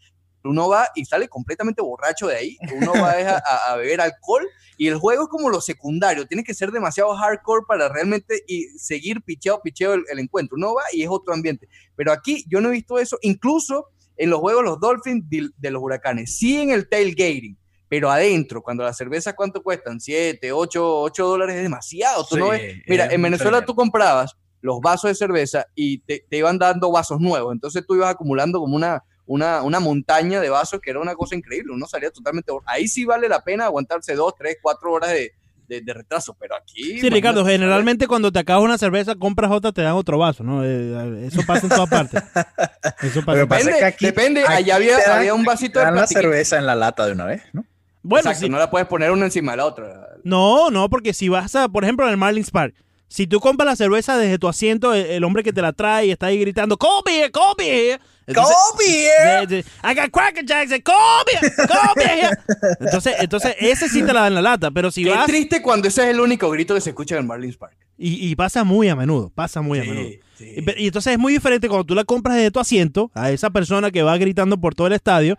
Uno va y sale completamente borracho de ahí, uno va a, a- beber alcohol y el juego es como lo secundario, tienes que ser demasiado hardcore para realmente y seguir picheo, picheo el, el encuentro. Uno va y es otro ambiente. Pero aquí yo no he visto eso, incluso en los juegos los Dolphins de, de los huracanes, sí en el tailgating, pero adentro, cuando las cervezas, ¿cuánto cuestan? 7, 8, 8 dólares es demasiado. Tú no ves- Mira, en Venezuela tú comprabas los vasos de cerveza y te, te iban dando vasos nuevos, entonces tú ibas acumulando como una, una, una montaña de vasos que era una cosa increíble, uno salía totalmente... Ahí sí vale la pena aguantarse 2, 3, 4 horas de, de- de retraso, pero aquí... Sí, Ricardo, generalmente cuando te acabas una cerveza, compras otra, te dan otro vaso, ¿no? Eh, eso pasa en todas partes. Eso pasa. Depende, es que aquí- depende, aquí allá había, dan- había un vasito de Dan la cerveza en la lata de una vez, ¿no? Bueno, Exacto, sí. no la puedes poner una encima de la otra. No, no, porque si vas a, por ejemplo, en el Marlins Park, si tú compras la cerveza desde tu asiento, el, el hombre que te la trae y está ahí gritando, ¡Come here, come here! Entonces, de- I got Cracker Jacks, and here, come here! Entonces, entonces, ese sí te la dan en la lata, pero si Qué vas... triste cuando ese es el único grito que se escucha en el Marlins Park. Y, y pasa muy a menudo, pasa muy a menudo. sí. Y, entonces es muy diferente cuando tú la compras desde tu asiento, a esa persona que va gritando por todo el estadio,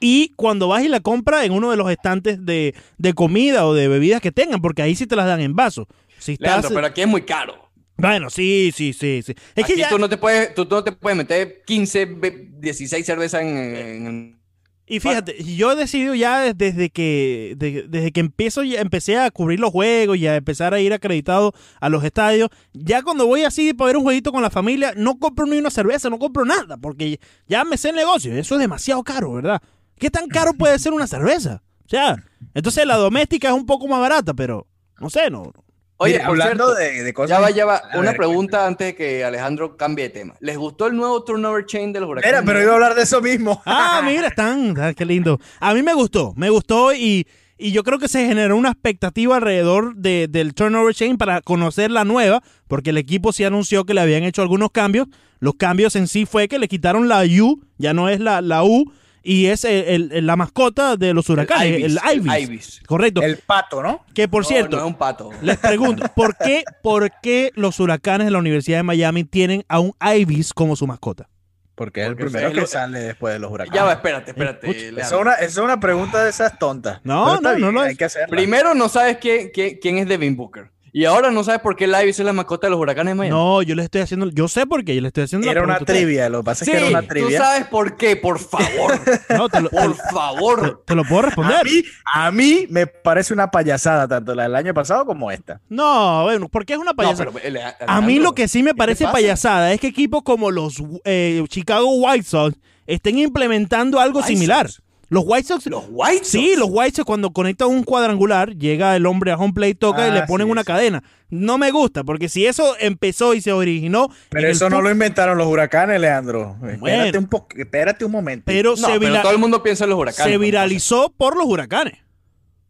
y cuando vas y la compras en uno de los estantes de, de comida o de bebidas que tengan, porque ahí sí te las dan en vaso. Si estás, Leandro, pero aquí es muy caro. Bueno, sí, sí, sí, sí. Es aquí que ya, tú, no te puedes, tú, tú no te puedes meter 15, ve- 16 cervezas en... en- y fíjate, yo he decidido ya des- desde que de- desde que empiezo ya empecé a cubrir los juegos y a empezar a ir acreditado a los estadios, ya cuando voy así para ver un jueguito con la familia, no compro ni una cerveza, no compro nada, porque ya me sé el negocio, eso es demasiado caro, ¿verdad? ¿Qué tan caro puede ser una cerveza? O sea, entonces la doméstica es un poco más barata, pero no sé, no. Oye, Mira, por hablando cierto, de, de cosas. ya va, ya va. A Una ver, pregunta antes de que Alejandro cambie de tema. ¿Les gustó el nuevo turnover chain de los huracanes? Mira, pero iba a hablar de eso mismo. Ah, mira, están, ah, qué lindo. A mí me gustó, me gustó y, y yo creo que se generó una expectativa alrededor de- del turnover chain para conocer la nueva, porque el equipo sí anunció que le habían hecho algunos cambios. Los cambios en sí fue que le quitaron la U, ya no es la, la U, y es el- el- el- la mascota de los huracanes, el Ibis. el Ibis. Correcto. El pato, ¿no? que por No, cierto, No, es un pato. les pregunto, ¿por qué, ¿por qué los huracanes de la Universidad de Miami tienen a un Ibis como su mascota? Porque es el Porque primero es que lo- sale después de los huracanes. Ya va, espérate, espérate. Esa es, una, es una pregunta de esas tontas. No, no, no bien, lo Hay es. que hacerla. Primero no sabes quién, quién, quién es Devin Booker. Y ahora no sabes por qué el Ibis es la mascota de los huracanes de Miami. No, yo le estoy haciendo, yo sé por qué, yo le estoy haciendo la Era una a trivia, lo que pasa es Sí, que era una tú trivia. sabes por qué, por favor. No, te lo, te- por favor. te lo puedo A responder. mí, a mí me parece una payasada, tanto la del año pasado como esta. No, bueno, porque es una No, payasada. pero, ele- a mí lo que sí me ¿qué te parece payasada es que equipos como los eh, Chicago White Sox estén implementando algo White similar. Sox. Los White Sox, Los White Sox. sí, los White Sox cuando conectan un cuadrangular, llega el hombre a home plate, toca y Ah, le ponen sí, una sí. cadena. No me gusta, porque si eso empezó y se originó, Pero eso no lo inventaron los huracanes, Leandro. Espérate un espérate un momento. pero, No, se, pero todo el mundo piensa en los huracanes. se viralizó por los huracanes.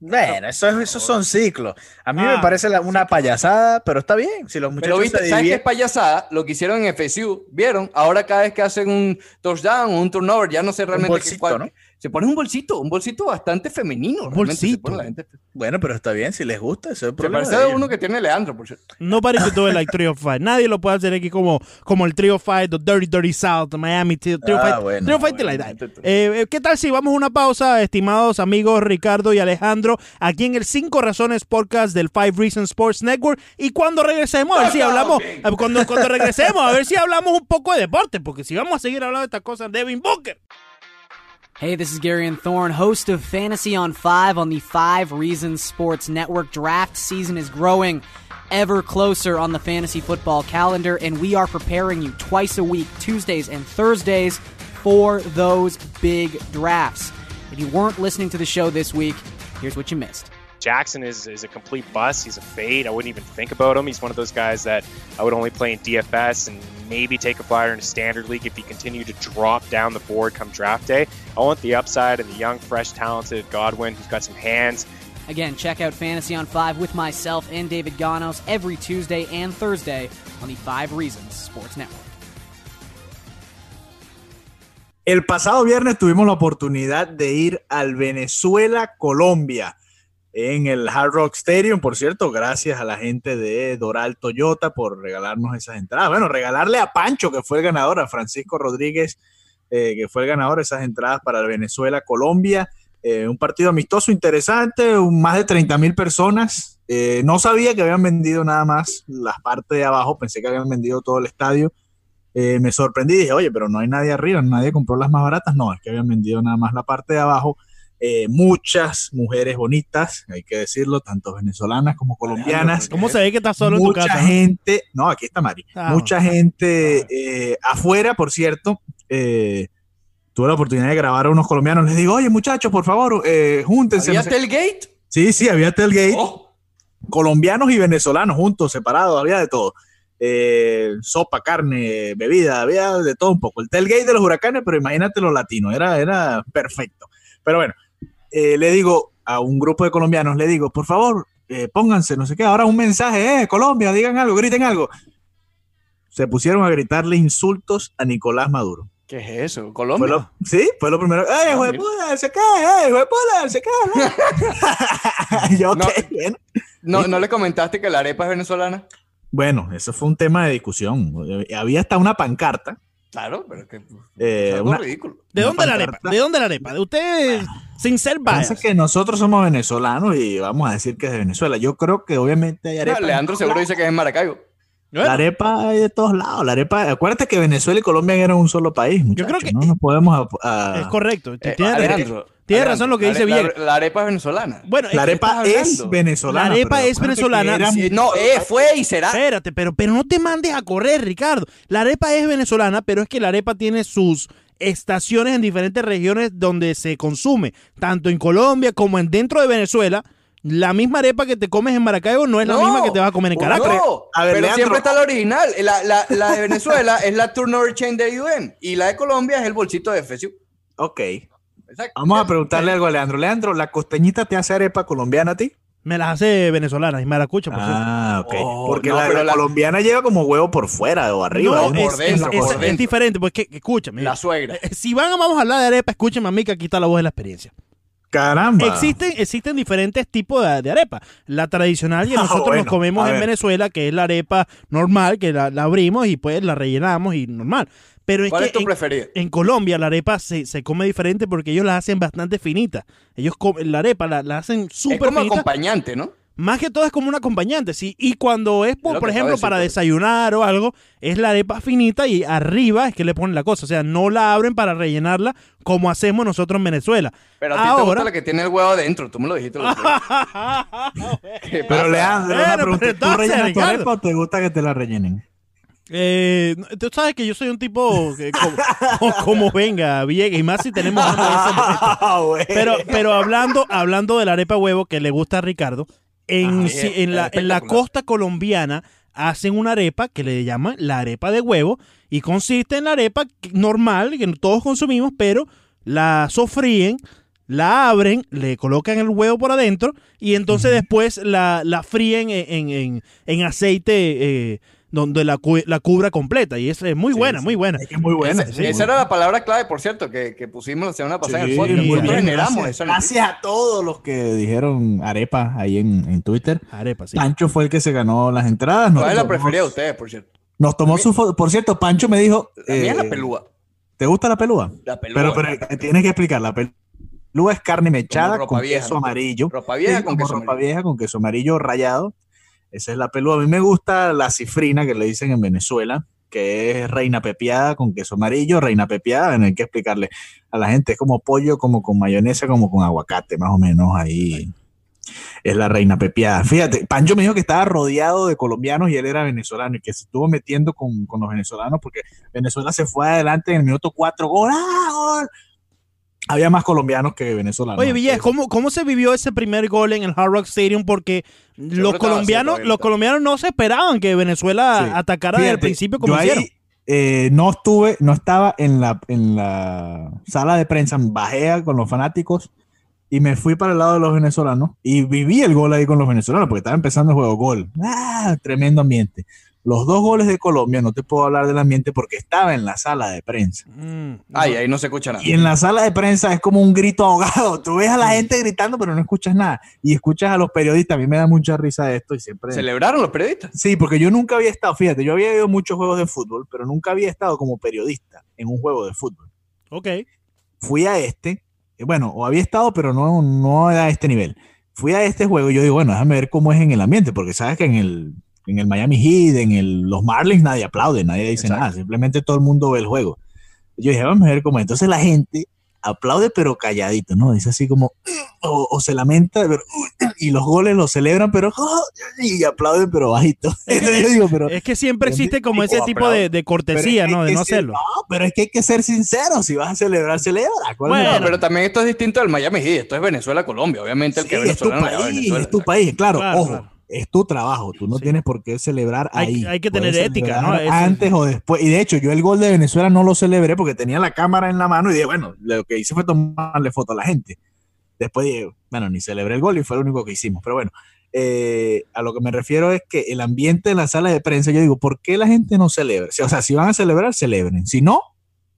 Bueno, eso es- esos son ciclos. A mí Ah, me parece la- una payasada, pero está bien. Si los Pero muchachos viste, se ¿sabes qué es payasada? Lo que hicieron en FSU, ¿vieron? Ahora cada vez que hacen un touchdown, un turnover, ya no sé realmente qué- bolsito, cuál- ¿no? Se pone un bolsito, un bolsito bastante femenino. Un bolsito. pone la gente- Bueno, pero está bien, si les gusta, eso es el Se parece a uno que tiene Leandro, por cierto. Nobody could do it like Trio Fight. Nadie lo puede hacer aquí como, como el Trio Fight, the Dirty Dirty South, the Miami Trio, Ah, Fight. bueno, Trio Fight bueno, like that. entonces- Eh, eh, ¿Qué tal si vamos a una pausa, estimados amigos Ricardo y Alejandro, aquí en el Cinco Razones Podcast del Five Reasons Sports Network? Y cuando regresemos, a ver si hablamos, eh, cuando, cuando regresemos, a ver si hablamos un poco de deporte, porque si vamos a seguir hablando de estas cosas, Devin Booker. Hey, this is Gary and Thorne, host of Fantasy on 5 on the 5 Reasons Sports Network. Draft season is growing ever closer on the fantasy football calendar, and we are preparing you twice a week, Tuesdays and Thursdays, for those big drafts. If you weren't listening to the show this week, here's what you missed. Jackson is, is a complete bust. He's a fade. I wouldn't even think about him. He's one of those guys that I would only play in DFS and maybe take a flyer in a standard league if he continued to drop down the board come draft day. I want the upside and the young, fresh, talented Godwin who's got some hands. Again, check out Fantasy on 5 with myself and David Ganos every Tuesday and Thursday on the 5 Reasons Sports Network. El pasado viernes tuvimos la oportunidad de ir al Venezuela-Colombia en el Hard Rock Stadium. Por cierto, gracias a la gente de Doral Toyota por regalarnos esas entradas. Bueno, regalarle a Pancho, que fue el ganador, a Francisco Rodríguez, eh, que fue el ganador, esas entradas para el Venezuela-Colombia. Eh, un partido amistoso interesante, más de 30 mil personas. Eh, no sabía que habían vendido nada más las partes de abajo, pensé que habían vendido todo el estadio. Me sorprendí y dije, oye, pero no hay nadie arriba, nadie compró las más baratas. No, es que habían vendido nada más la parte de abajo. Eh, muchas mujeres bonitas, hay que decirlo, tanto venezolanas como colombianas. ¿Cómo se ve que estás solo en tu Mucha casa? no? gente, no, aquí está Mari. Ah, Mucha gente eh, afuera, por cierto. eh, tuve la oportunidad de grabar a unos colombianos. Les digo, oye, muchachos, por favor, eh, júntense. ¿Había no sé- tailgate? Sí, sí, había tailgate Oh, colombianos y venezolanos juntos, separados, había de todo. Eh, sopa, carne, bebida, había de todo un poco. El tailgate de los huracanes, pero imagínate los latinos, era, era perfecto. Pero bueno, eh, le digo a un grupo de colombianos, le digo, por favor, eh, pónganse, no sé qué, ahora un mensaje, eh, Colombia, digan algo, griten algo. Se pusieron a gritarle insultos a Nicolás Maduro. ¿Qué es eso? Fue ¿Colombia? lo- sí, fue lo primero. ¡Ey, hijo de puta, se cae! ¡Ey, hijo de puta, se cae! Yo, No. bien. ¿No, ¿No le comentaste que la arepa es venezolana? Bueno, eso fue un tema de discusión. Había hasta una pancarta. Claro, pero es que Eh, es algo una- ridículo. ¿De una dónde la arepa? ¿De dónde la arepa? De ustedes, sin ser Pasa biased. que nosotros somos venezolanos y vamos a decir que es de Venezuela. Yo creo que obviamente hay arepa. No, Leandro seguro dice que es en Maracaibo. Bueno, La arepa hay de todos lados. La arepa, acuérdate que Venezuela y Colombia eran un solo país. Yo creo que- no nos podemos. a- a- es correcto. Eh, Tienes razón. Alejandro, tiene Alejandro, razón lo que la dice Villegas. La, la arepa es venezolana. Bueno, la arepa es venezolana. La arepa es venezolana. no, eh, fue y será. Espérate, pero, pero no te mandes a correr, Ricardo. La arepa es venezolana, pero es que la arepa tiene sus estaciones en diferentes regiones donde se consume, tanto en Colombia como en dentro de Venezuela. La misma arepa que te comes en Maracaibo no es la misma que te vas a comer en Caracas. No, A ver, pero Leandro. siempre está la original. La, la, la de Venezuela es la turnover chain de UM y la de Colombia es el bolsito de FSU. Ok. Exacto. Vamos a preguntarle algo a Leandro. Leandro, ¿la costeñita te hace arepa colombiana a ti? Me las hace venezolanas y maracucha, por cierto. Ah, ok. Oh, Porque no, la, pero la la- colombiana lleva como huevo por fuera o arriba. No, ¿eh? es, por dentro, es- por es- es dentro. diferente, porque escúchame. La suegra. eh, Si van, vamos a hablar de arepa, escúchame a mí que aquí está la voz de la experiencia. Caramba. Existen, existen diferentes tipos de, de arepa. La tradicional que Ah, nosotros bueno, nos comemos en ver. Venezuela, que es la arepa normal, que la, la abrimos y pues la rellenamos y normal. Pero es ¿Cuál que es tu en, preferida? en Colombia la arepa se, se come diferente porque ellos la hacen bastante finita. Ellos comen la arepa la, la hacen Es súper como finita. acompañante, ¿no? Más que todo es como un acompañante, sí. Y cuando es, por, ejemplo, para pues. desayunar o algo, es la arepa finita y arriba es que le ponen la cosa. O sea, no la abren para rellenarla como hacemos nosotros en Venezuela. Pero a ti te Ahora- gusta la que tiene el huevo adentro. Tú me lo dijiste. el otro día. ¿Qué Pero? Leandro, una pregunta. ¿Tú rellenas tu arepa o te gusta que te la rellenen? Eh, tú sabes que yo soy un tipo que como, como venga, Villegas, y más si tenemos. Ah. Pero, pero hablando, hablando de la arepa huevo que le gusta a Ricardo, en, si- bien, en, la, en la costa colombiana hacen una arepa que le llaman la arepa de huevo y consiste en la arepa normal que todos consumimos, pero la sofríen, la abren, le colocan el huevo por adentro y entonces después la, la fríen en, en- en- en aceite eh, donde la, cu- la cubra completa. Y es eh, muy buena, muy buena. Es que es muy buena. Esa, sí. esa era la palabra clave, por cierto, que, que pusimos la semana pasada en el podcast. muy Nosotros bien, generamos gracias, esa a todos los que dijeron arepa ahí en, en Twitter. Arepa, sí. Pancho fue el que se ganó las entradas. Nos ¿Cuál es la tomó- preferida de ustedes, por cierto? Nos tomó su foto. Por cierto, Pancho me dijo. La mía es eh, la pelúa. ¿Te gusta la pelúa? La pelúa. Pero, pero eh, tienes que explicar. La pelúa es carne mechada con vieja, queso amarillo. Ropa vieja Sí, con queso ropa amarillo. vieja con queso amarillo rayado. Esa es la pelúa. A mí me gusta la cifrina que le dicen en Venezuela, que es reina pepiada con queso amarillo, reina pepiada. Hay que explicarle a la gente. Es como pollo, como con mayonesa, como con aguacate, más o menos ahí. Es la reina pepiada. Fíjate, Pancho me dijo que estaba rodeado de colombianos y él era venezolano y que se estuvo metiendo con, con los venezolanos porque Venezuela se fue adelante en el minuto 4. ¡Gol! ¡Ah, gol! Había más colombianos que venezolanos. Oye, Villegas, ¿cómo, ¿cómo se vivió ese primer gol en el Hard Rock Stadium? Porque los colombianos, los colombianos no se esperaban que Venezuela Sí. atacara desde el principio como yo ahí, hicieron. eh, no estuve, no estaba en la, en la sala de prensa, bajé con los fanáticos y me fui para el lado de los venezolanos y viví el gol ahí con los venezolanos porque estaba empezando el juego. Gol. ¡Ah! Tremendo ambiente. Los dos goles de Colombia, no te puedo hablar del ambiente porque estaba en la sala de prensa. Mm, Ay, ahí no se escucha nada. Y en la sala de prensa es como un grito ahogado. Tú ves a la gente gritando, pero no escuchas nada. Y escuchas a los periodistas. A mí me da mucha risa esto y siempre. ¿Celebraron los periodistas? Sí, porque yo nunca había estado, fíjate, yo había ido a muchos juegos de fútbol, pero nunca había estado como periodista en un juego de fútbol. ok. Fui a este, eh, bueno, o había estado, pero no, no a este nivel. Fui a este juego y yo digo, bueno, déjame ver cómo es en el ambiente, porque sabes que en el, en el Miami Heat, en el, los Marlins, nadie aplaude, nadie dice Exacto. nada, simplemente todo el mundo ve el juego. Yo dije, vamos a ver cómo es. Entonces la gente aplaude, pero calladito, ¿no? Dice así como, o, o se lamenta, pero, y los goles los celebran, pero, y aplauden, pero bajito. yo digo, pero, Es que siempre existe como ese Tipo, tipo de, de cortesía, ¿no? De no ser- hacerlo. No, pero es que hay que ser sincero. Si vas a celebrar, celebra. ¿Cuál es el Bueno, No, pero también esto es distinto del Miami Heat. Esto es Venezuela-Colombia. Obviamente el Sí, que es es tu país, Venezuela. es tu país, claro, Claro, ojo, claro. Es tu trabajo, tú no Sí. tienes por qué celebrar Hay- ahí. hay que Puedes tener ética, ¿no? Eso- Antes o después, y de hecho yo el gol de Venezuela no lo celebré porque tenía la cámara en la mano y dije, bueno, lo que hice fue tomarle foto a la gente. Después dije, bueno, ni celebré el gol y fue lo único que hicimos, pero bueno, eh, a lo que me refiero es que el ambiente de la sala de prensa, yo digo, ¿por qué la gente no celebra? O sea, si van a celebrar, celebren, si no,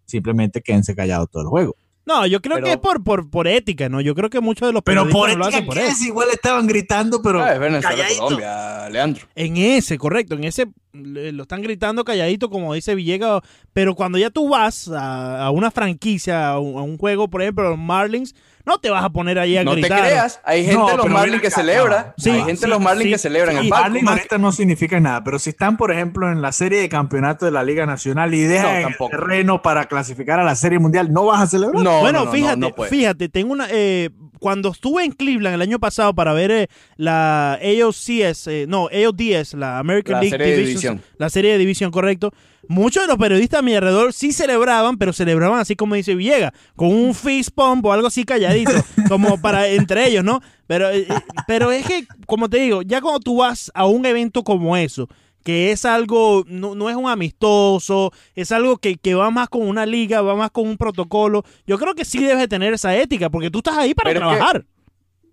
simplemente quédense callados todo el juego. No, yo creo Pero- que es por, por, por ética, ¿no? Yo creo que muchos de los Pero periodistas por no lo ética, hacen por ¿qué eso. es? Igual estaban gritando, pero Ah, es calladito. Venezuela-Colombia, Leandro. En ese, correcto, en ese lo están gritando calladito, como dice Villegas, pero cuando ya tú vas a, a una franquicia, a un, a un juego, por ejemplo, los Marlins, no te vas a poner ahí a No te gritar. creas, hay gente No, de los Marlins que celebra. Sí, hay gente de sí, los Marlins sí, que celebran sí. el palco. Marlins no significa nada, pero si están, por ejemplo, en la serie de campeonato de la Liga Nacional y dejan No, el terreno para clasificar a la Serie Mundial, ¿no vas a celebrar? No, bueno, no, no, fíjate, no, no puede. fíjate, tengo una. eh, cuando estuve en Cleveland el año pasado para ver eh, la AOCS, eh, no, AODS, la American La League serie de Division, división. la serie de división, correcto. Muchos de los periodistas a mi alrededor sí celebraban, pero celebraban así como dice Villegas, con un fist pump o algo así calladito, como para entre ellos, ¿no? Pero, eh, eh, pero es que, como te digo, ya cuando tú vas a un evento como eso, que es algo, no, no es un amistoso, es algo que, que va más con una liga, va más con un protocolo. Yo creo que sí debes de tener esa ética, porque tú estás ahí para Pero es que- trabajar.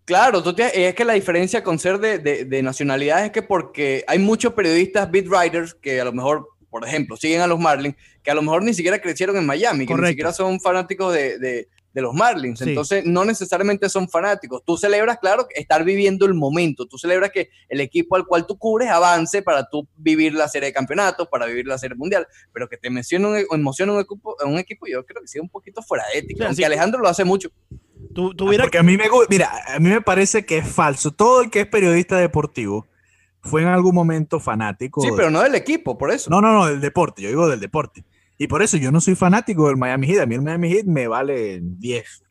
Claro, tú te- es que la diferencia con ser de, de, de nacionalidad es que porque hay muchos periodistas, beat writers, que a lo mejor, por ejemplo, siguen a los Marlins, que a lo mejor ni siquiera crecieron en Miami, que ni siquiera son fanáticos de, de- los Marlins. Sí. Entonces, no necesariamente son fanáticos. Tú celebras, claro, estar viviendo el momento. Tú celebras que el equipo al cual tú cubres avance para tú vivir la serie de campeonatos, para vivir la serie mundial. Pero que te emocione un, emocione un equipo, un equipo, yo creo que sí, un poquito fuera de ética. Sí, aunque así- Alejandro lo hace mucho. Tú, Ah, tuviera Porque a mí me mira, a mí me parece que es falso. Todo el que es periodista deportivo fue en algún momento fanático. Sí, de- pero no del equipo, por eso. No, no, no, del deporte. Yo digo del deporte. Y por eso yo no soy fanático del Miami Heat. A mí el Miami Heat me vale 10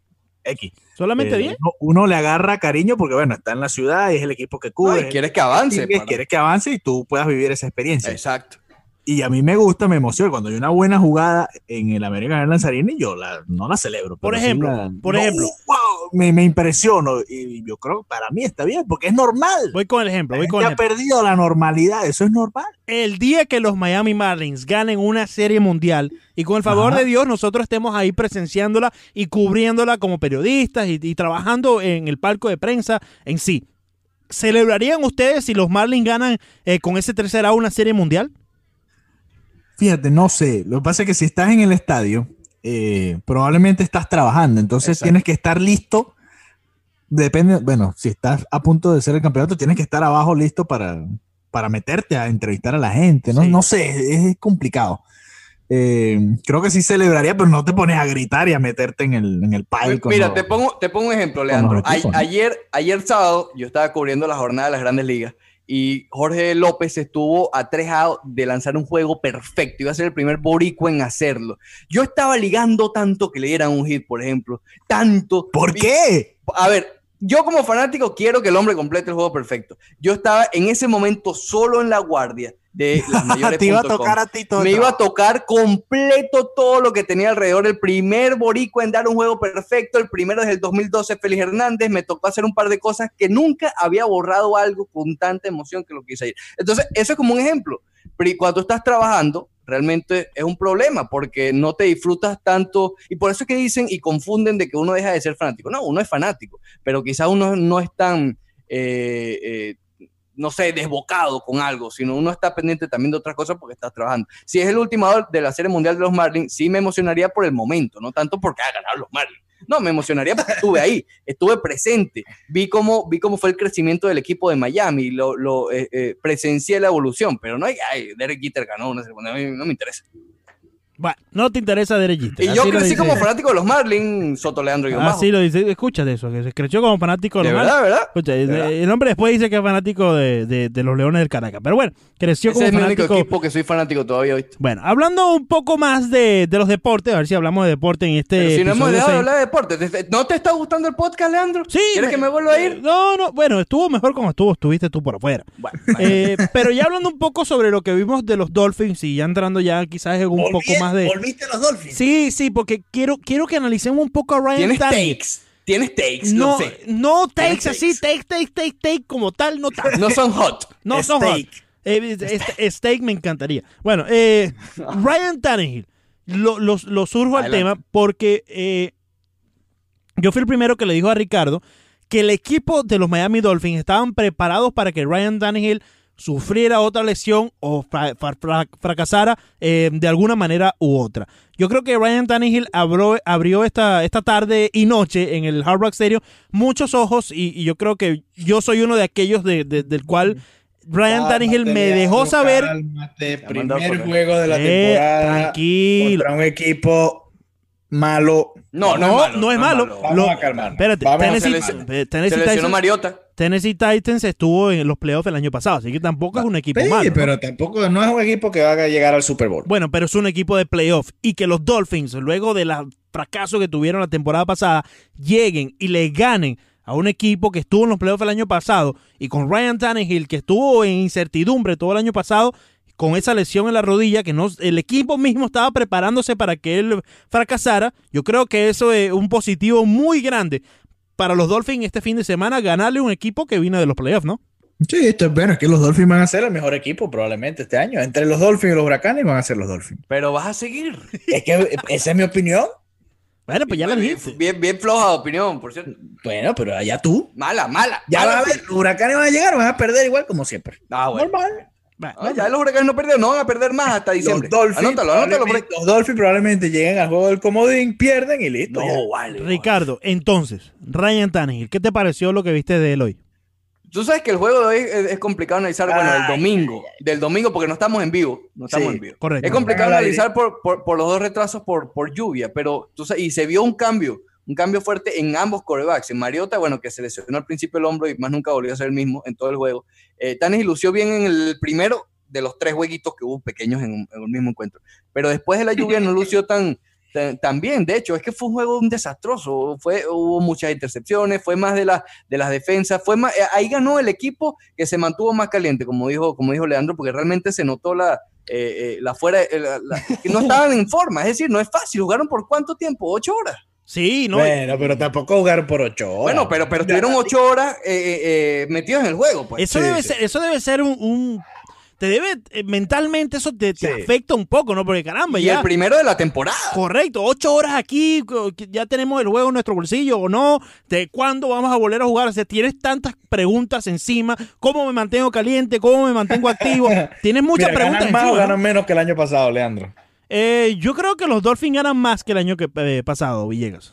X. solamente Eh, 10. uno, uno le agarra cariño porque, bueno, está en la ciudad y es el equipo que No, cubre. y quieres que avance. Quieres, para- quieres que avance y tú puedas vivir esa experiencia. Exacto. Y a mí me gusta, me emociona. Cuando hay una buena jugada en el American Airlines Arena, yo la, no la celebro. Por sí ejemplo, la- por no, ejemplo. wow, me, me impresiono. Y yo creo que para mí está bien, porque es normal. Voy con el ejemplo, voy con el ha ejemplo. perdido la normalidad, eso es normal. El día que los Miami Marlins ganen una serie mundial y con el favor Ajá. de Dios nosotros estemos ahí presenciándola y cubriéndola como periodistas y, y trabajando en el palco de prensa en sí. ¿Celebrarían ustedes si los Marlins ganan eh, con ese tercer A una serie mundial? Fíjate, no sé. Lo que pasa es que si estás en el estadio, eh, probablemente estás trabajando. Entonces Exacto. tienes que estar listo. Depende, bueno, si estás a punto de ser el campeonato, tienes que estar abajo listo para, para meterte a entrevistar a la gente. No, Sí. no sé, es complicado. Eh, creo que sí celebraría, pero no te pones a gritar y a meterte en el, en el pile con Mira, los- te pongo, te pongo un ejemplo, Leandro. los equipos, A- ¿no? ayer, ayer sábado yo estaba cubriendo la jornada de las grandes ligas y Jorge López estuvo a tres outs de lanzar un juego perfecto. Iba a ser el primer boricua en hacerlo. Yo estaba ligando tanto que le dieran un hit, por ejemplo. Tanto. ¿Por qué? A ver, yo como fanático quiero que el hombre complete el juego perfecto. Yo estaba en ese momento solo en la guardia de las mayores. te iba a tocar a ti todo. Me iba a tocar completo todo lo que tenía alrededor. El primer boricua en dar un juego perfecto, el primero desde el 2012, Félix Hernández. Me tocó hacer un par de cosas que nunca había borrado algo con tanta emoción que lo quise ir. Entonces, eso es como un ejemplo. Pero cuando estás trabajando, realmente es un problema porque no te disfrutas tanto. Y por eso es que dicen y confunden de que uno deja de ser fanático. No, uno es fanático, pero quizás uno no es tan. eh, eh, no sé, desbocado con algo, sino uno está pendiente también de otras cosas porque estás trabajando. Si es el ultimador de la Serie Mundial de los Marlins, sí me emocionaría por el momento, no tanto porque ha ganado los Marlins. No, me emocionaría porque estuve ahí, estuve presente, vi cómo, vi cómo fue el crecimiento del equipo de Miami, lo, lo eh, eh, presencié la evolución, pero no hay, ay, Derek Jeter ganó una Serie Mundial, a mí no me interesa. Bueno, no te interesa Derek Jeter. Y yo crecí como fanático de los Marlins, Soto Leandro y Así lo dice. Escucha de eso, que se creció como fanático de los verdad, Marlins. ¿verdad? Escucha, ¿De el- verdad? el hombre después dice que es fanático de, de- de los Leones del Caracas. Pero bueno, creció Ese como es mi único fanático. equipo que soy fanático todavía, ¿viste? Bueno, hablando un poco más de, de los deportes, a ver si hablamos de deporte en este. Pero si no hemos dejado de hablar de deporte, ¿te- ¿no te está gustando el podcast, Leandro? Sí. ¿Quieres que me vuelva a ir? No, no, bueno, estuvo mejor como estuvo, estuviste tú por afuera. Bueno, Eh, pero ya hablando un poco sobre lo que vimos de los Dolphins y ya entrando ya quizás en un poco más de. ¿Volviste a los Dolphins? Sí, sí, porque quiero, quiero que analicemos un poco a Ryan Tienes Tannehill. takes. Tienes takes, No, lo sé. no takes así, take, take, take, take, como tal, no tanto. No son hot. No son hot. Steak. Eh, este- steak me encantaría. Bueno, eh, Ryan Tannehill, lo, lo- lo surjo al tema porque eh, yo fui el primero que le dijo a Ricardo que el equipo de los Miami Dolphins estaban preparados para que Ryan Tannehill sufriera otra lesión o fra- fra- fra- fracasara eh, de alguna manera u otra. Yo creo que Ryan Tannehill abrió, abrió esta, esta tarde y noche en el Hard Rock Stadium muchos ojos y, y yo creo que yo soy uno de aquellos de- de- del cual Ryan Tannehill me dejó saber cálmate. Primer juego de la Eh, temporada tranquilo. contra un equipo malo. No, no, No, es malo. no es malo. Vamos Lo- a calmarnos. Espérate, Vamos a Tennessee, Mariota. Tennessee Titans estuvo en los playoffs el año pasado, así que tampoco es un equipo Sí, malo. ¿no? pero tampoco no es un equipo que va a llegar al Super Bowl. Bueno, pero es un equipo de playoff y que los Dolphins, luego del fracaso que tuvieron la temporada pasada, lleguen y le ganen a un equipo que estuvo en los playoffs el año pasado y con Ryan Tannehill, que estuvo en incertidumbre todo el año pasado, con esa lesión en la rodilla, que no, el equipo mismo estaba preparándose para que él fracasara, yo creo que eso es un positivo muy grande para los Dolphins este fin de semana, ganarle un equipo que vino de los playoffs, ¿no? Sí, esto es bueno, es que los Dolphins van a ser el mejor equipo probablemente este año. Entre los Dolphins y los Huracanes van a ser los Dolphins. Pero vas a seguir. Es que esa es mi opinión. Bueno, pues ya lo bien, dijiste. bien, bien floja de opinión, por cierto. Bueno, pero allá tú. Mala, mala. Ya mala vas a ver, los Huracanes van a llegar, van a perder igual como siempre. Ah, bueno. Normal. Bueno, Ah, ya los huracanes no perdieron, no van a perder más hasta diciembre. Los Dolphins, anótalo, anótalo probablemente, los Dolphins probablemente lleguen al juego del comodín, pierden y listo. ya. No, vale. Ricardo, entonces, Ryan Tannehill, ¿qué te pareció lo que viste de él hoy? Tú sabes que el juego de hoy es, es complicado analizar, bueno, el Ay, domingo, del domingo, porque no estamos en vivo, no estamos Sí, en vivo. correcto. Es complicado analizar por, por, por los dos retrasos por, por lluvia, pero tú sabes, y se vio un cambio, un cambio fuerte en ambos corebacks. En Mariota, bueno, que se lesionó al principio el hombro y más nunca volvió a ser el mismo en todo el juego. Eh, Tannehill lució bien en el primero de los tres jueguitos que hubo pequeños en un, en un mismo encuentro, pero después de la lluvia no lució tan, tan, tan bien. De hecho, es que fue un juego un desastroso, fue, hubo muchas intercepciones, fue más de, la, de las defensas, fue más, eh, ahí ganó el equipo que se mantuvo más caliente, como dijo, como dijo Leandro, porque realmente se notó la, eh, eh, la fuera, eh, la- la- que no estaban en forma, es decir, no es fácil, jugaron por cuánto tiempo, ocho horas. Sí, no. Bueno, pero tampoco jugaron por ocho horas. Bueno, pero, pero estuvieron ocho horas eh, eh, eh, metidos en el juego, pues. eso sí, debe sí. ser, eso debe ser un, un- te debe, eh, mentalmente eso te, te Sí. afecta un poco, ¿no? Porque caramba, Y ya. el primero de la temporada. Correcto, ocho horas aquí, ya tenemos el juego en nuestro bolsillo o no, de cuándo vamos a volver a jugar, o sea, tienes tantas preguntas encima, cómo me mantengo caliente, cómo me mantengo activo, tienes muchas Mira, preguntas ¿ganan más o encima, ¿no? ganan menos que el año pasado, Leandro? Eh, yo creo que los Dolphins ganan más que el año que, eh, pasado, Villegas.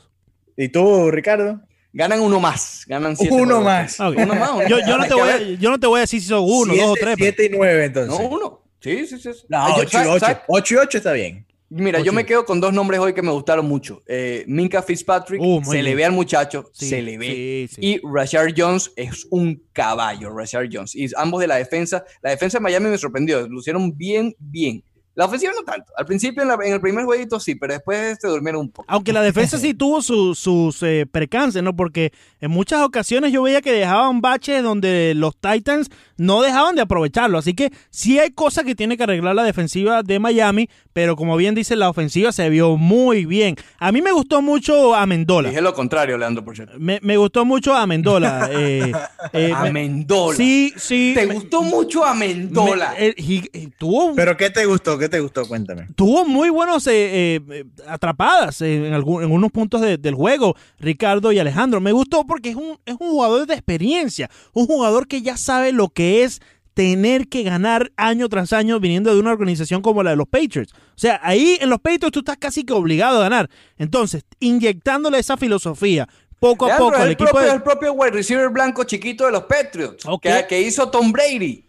¿Y tú, Ricardo? Ganan uno más. Ganan siete Uno más. Uno más. uno Yo, no te voy a, yo no te voy a decir si son uno, dos o tres. pero- 7 y 9, entonces. No, uno. Sí, sí, sí. sí. No, Ah, yo- 8 y ¿sabes- 8. sabes? 8 y 8 está bien. Mira, yo me quedo con dos nombres hoy que me gustaron mucho. Eh, Minka Fitzpatrick, Uh, se le ve al muchacho, Sí, se le ve. sí, sí. Y Rashard Jones es un caballo, Rashard Jones. Y ambos de la defensa. La defensa de Miami me sorprendió, lo hicieron bien, bien. La ofensiva no tanto. Al principio, en, la- en el primer jueguito sí, pero después se durmieron un poco. Aunque la defensa sí tuvo su- sus eh, percances, ¿no? Porque en muchas ocasiones yo veía que dejaban baches donde los Titans no dejaban de aprovecharlo. Así que sí hay cosas que tiene que arreglar la defensiva de Miami, pero como bien dice, la ofensiva se vio muy bien. A mí me gustó mucho Amendola. Dije lo contrario, Leandro, por cierto. Me, me gustó mucho Amendola. eh, eh, me- Amendola. Sí, sí. Te me- gustó mucho Amendola. me- eh, tuvo un ¿Pero qué te gustó? ¿Qué te gustó? Cuéntame. tuvo muy buenos eh, eh, atrapadas eh, en, algún- en unos puntos de- del juego, Ricardo y Alejandro. Me gustó porque es un, es un jugador de experiencia, un jugador que ya sabe lo que es tener que ganar año tras año viniendo de una organización como la de los Patriots. O sea, ahí en los Patriots tú estás casi que obligado a ganar. Entonces, inyectándole esa filosofía poco a Leandro, poco es al el equipo propio, de... el propio wide receiver blanco chiquito de los Patriots. Ok. Que, que hizo Tom Brady.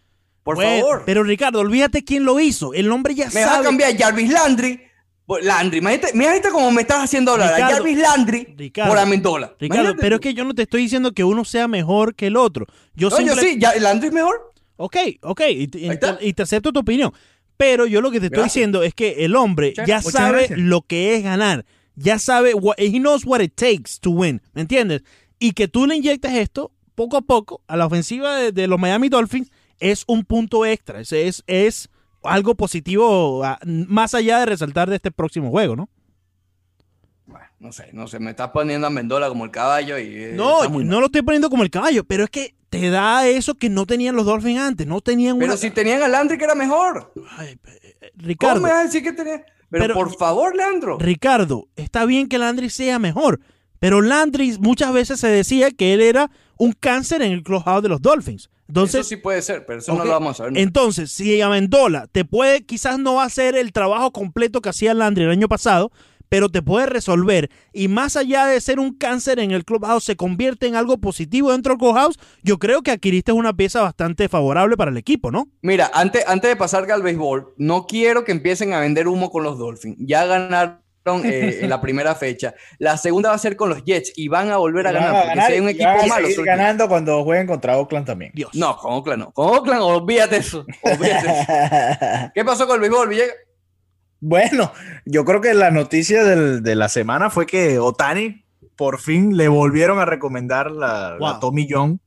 Por Bueno, favor. Pero Ricardo, olvídate quién lo hizo. El hombre ya Me vas a sabe. cambiar Jarvis Landry. Landry, imagínate, cómo me estás haciendo hablar. a Jarvis Landry Ricardo, por Amendola. Ricardo, pero es que yo no te estoy diciendo que uno sea mejor que el otro. Yo, No, yo simple- sí, ya, Landry es mejor. Ok, ok, y, está. y te acepto tu opinión. Pero yo lo que te estoy Gracias. diciendo es que el hombre Muchas ya sabe gracias. lo que es ganar. Ya sabe, what, he knows what it takes to win. ¿Me entiendes? Y que tú le inyectes esto poco a poco a la ofensiva de, de los Miami Dolphins es un punto extra. Es, es, es algo positivo ah, más allá de resaltar de este próximo juego, ¿no? Bueno, no sé, no sé, me estás poniendo a Amendola como el caballo y. eh, No, no mal. lo estoy poniendo como el caballo, pero es que te da eso que no tenían los Dolphins antes. No tenían Pero una... si tenían a Landry que era mejor. Ay, eh, ¿Cómo Ricardo. me vas a decir que tenía? Pero, Pero- por favor, Leandro. Ricardo, está bien que Landry sea mejor, pero Landry muchas veces se decía que él era un cáncer en el clubhouse de los Dolphins. Entonces, eso sí puede ser, pero eso no lo vamos a ver. entonces, si Amendola te puede, quizás no va a hacer el trabajo completo que hacía Landry el año pasado, pero te puede resolver. Y más allá de ser un cáncer en el clubhouse, se convierte en algo positivo dentro del clubhouse. Yo creo que adquiriste una pieza bastante favorable para el equipo, ¿no? Mira, antes, antes de pasar al béisbol, no quiero que empiecen a vender humo con los Dolphins. Ya ganaron eh, en la primera fecha. La segunda va a ser con los Jets y van a volver a ganar. a Porque ganar si hay un equipo van a malo. ganando cuando jueguen contra Oakland también. Dios. No, con Oakland no. Con Oakland, olvídate eso. Olvídate eso. ¿Qué pasó con el béisbol, Villegas? Bueno, yo creo que la noticia del- de la semana fue que Otani por fin le volvieron a recomendar la, la. Tommy John.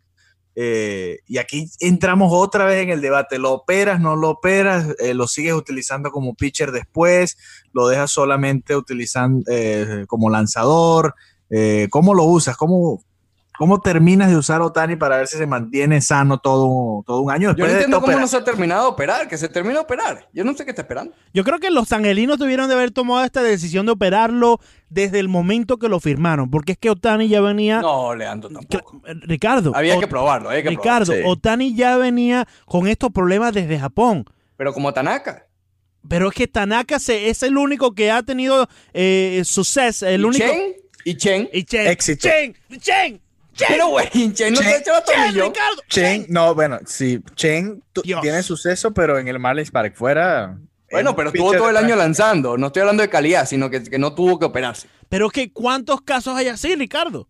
Eh, y aquí entramos otra vez en el debate. ¿Lo operas, no lo operas? Eh, ¿Lo sigues utilizando como pitcher después? ¿Lo dejas solamente utilizando eh, como lanzador? ¿Cómo lo usas? ¿Cómo, ¿Cómo terminas de usar Otani para ver si se mantiene sano todo, todo un año? Yo no entiendo cómo no se ha terminado de operar, que se termine de operar. Yo no sé qué está esperando. Yo creo que los angelinos tuvieron de haber tomado esta decisión de operarlo desde el momento que lo firmaron, porque es que Otani ya venía... No, Leandro, tampoco. Ricardo, Había que probarlo, había que Ricardo, probarlo. sí. Otani ya venía con estos problemas desde Japón. Pero como Tanaka. Pero es que Tanaka se, es el único que ha tenido eh, suceso, el ¿Y único... Chen? ¿Y Chen? Y Chen, Éxito. Chen, Chen, Chen, Pero, güey, Chen no Chen- a Chen. Ricardo, Chen, no, bueno, sí, Chen tiene suceso, pero en el Marlins Park fuera. Bueno, pero estuvo todo el año lanzando. No estoy hablando de calidad, sino que, que no tuvo que operarse. Pero es que ¿cuántos casos hay así, Ricardo?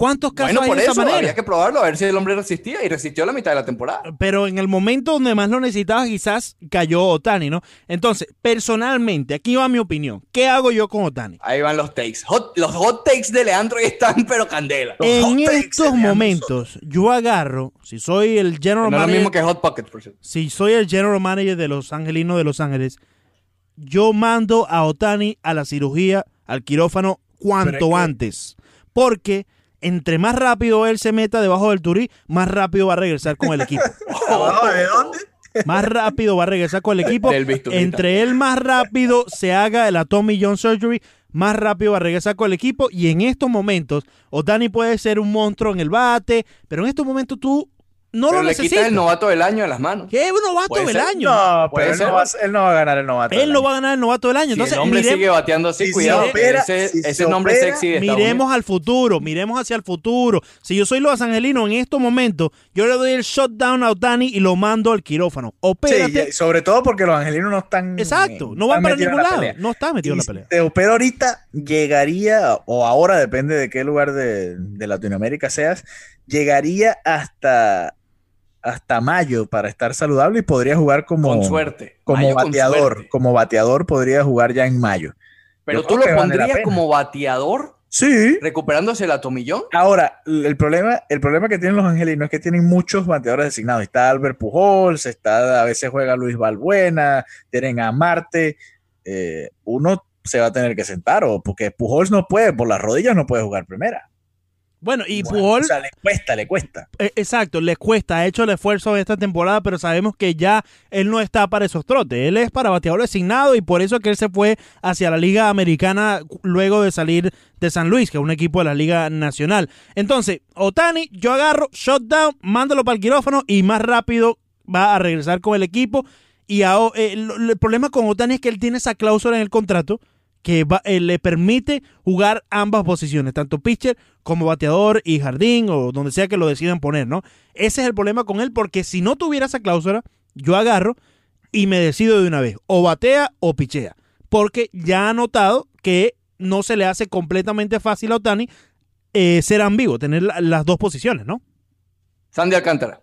¿Cuántos casos Bueno, hay por de esa eso manera? había que probarlo, a ver si el hombre resistía y resistió la mitad de la temporada. pero en el momento donde más lo necesitaba, quizás cayó Otani, ¿no? Entonces, personalmente, aquí va mi opinión. ¿Qué hago yo con Otani? Ahí van los takes. Hot- los hot takes de Leandro y están, pero candela. En estos momentos, yo agarro, si soy el general es lo manager, mismo que Hot Pockets, por cierto. si soy el general manager de los Angelinos de Los Ángeles, yo mando a Otani a la cirugía, al quirófano, cuanto que- antes. Porque entre más rápido él se meta debajo del turí, más rápido va a regresar con el equipo. ¿Abajo de dónde? más rápido va a regresar con el equipo. Entre él más rápido se haga el Tommy John Surgery, más rápido va a regresar con el equipo. Y en estos momentos, Otani puede ser un monstruo en el bate, pero en estos momentos tú no Pero lo le necesitas. el novato del año de las manos. ¿Qué? Un novato del ser. año. No, Puede pero él ser. no, va, a- él no va a ganar el novato. Él no va a ganar el novato del año. Si Entonces, el hombre sigue bateando así, si cuidado. opera- ese si ese se nombre opera, sexy de miremos Unidos. al futuro, miremos hacia el futuro. Si yo soy los angelinos en estos momentos, yo le doy el shutdown a Otani y lo mando al quirófano. Sí, Opérate. y sobre todo porque los angelinos no están. Exacto, no van para ningún la lado. pelea. No está metido en la pelea. te opera ahorita, llegaría, o ahora depende de qué lugar de, de Latinoamérica seas, llegaría hasta, hasta mayo para estar saludable y podría jugar como, Con suerte. como Mayo bateador. suerte. Como bateador podría jugar ya en mayo. Pero Yo tú lo vale pondrías como bateador, Sí. recuperándose el atomillón. Ahora, el problema, el problema que tienen los angelinos es que tienen muchos bateadores designados. Está Albert Pujols, está, a veces juega Luis Balbuena, tienen a Marte. eh, uno se va a tener que sentar, o porque Pujols no puede, por las rodillas no puede jugar primera. Bueno, y Bueno, Pujol, O sea, le cuesta, le cuesta. eh, exacto, le cuesta, ha hecho el esfuerzo esta temporada, pero sabemos que ya él no está para esos trotes. Él es para bateador designado y por eso es que él se fue hacia la Liga Americana luego de salir de San Luis, que es un equipo de la Liga Nacional. Entonces, Otani, yo agarro, shutdown, mándalo para el quirófano y más rápido va a regresar con el equipo. Y aho- eh, el problema con Otani es que él tiene esa cláusula en el contrato que va- eh, le permite jugar ambas posiciones, tanto pitcher como bateador y jardín o donde sea que lo decidan poner, ¿no? Ese es el problema con él porque si no tuviera esa cláusula, yo agarro y me decido de una vez, o batea o pichea, porque ya ha notado que no se le hace completamente fácil a Otani eh, ser ambiguo, tener la- las dos posiciones, ¿no? Sandy Alcántara.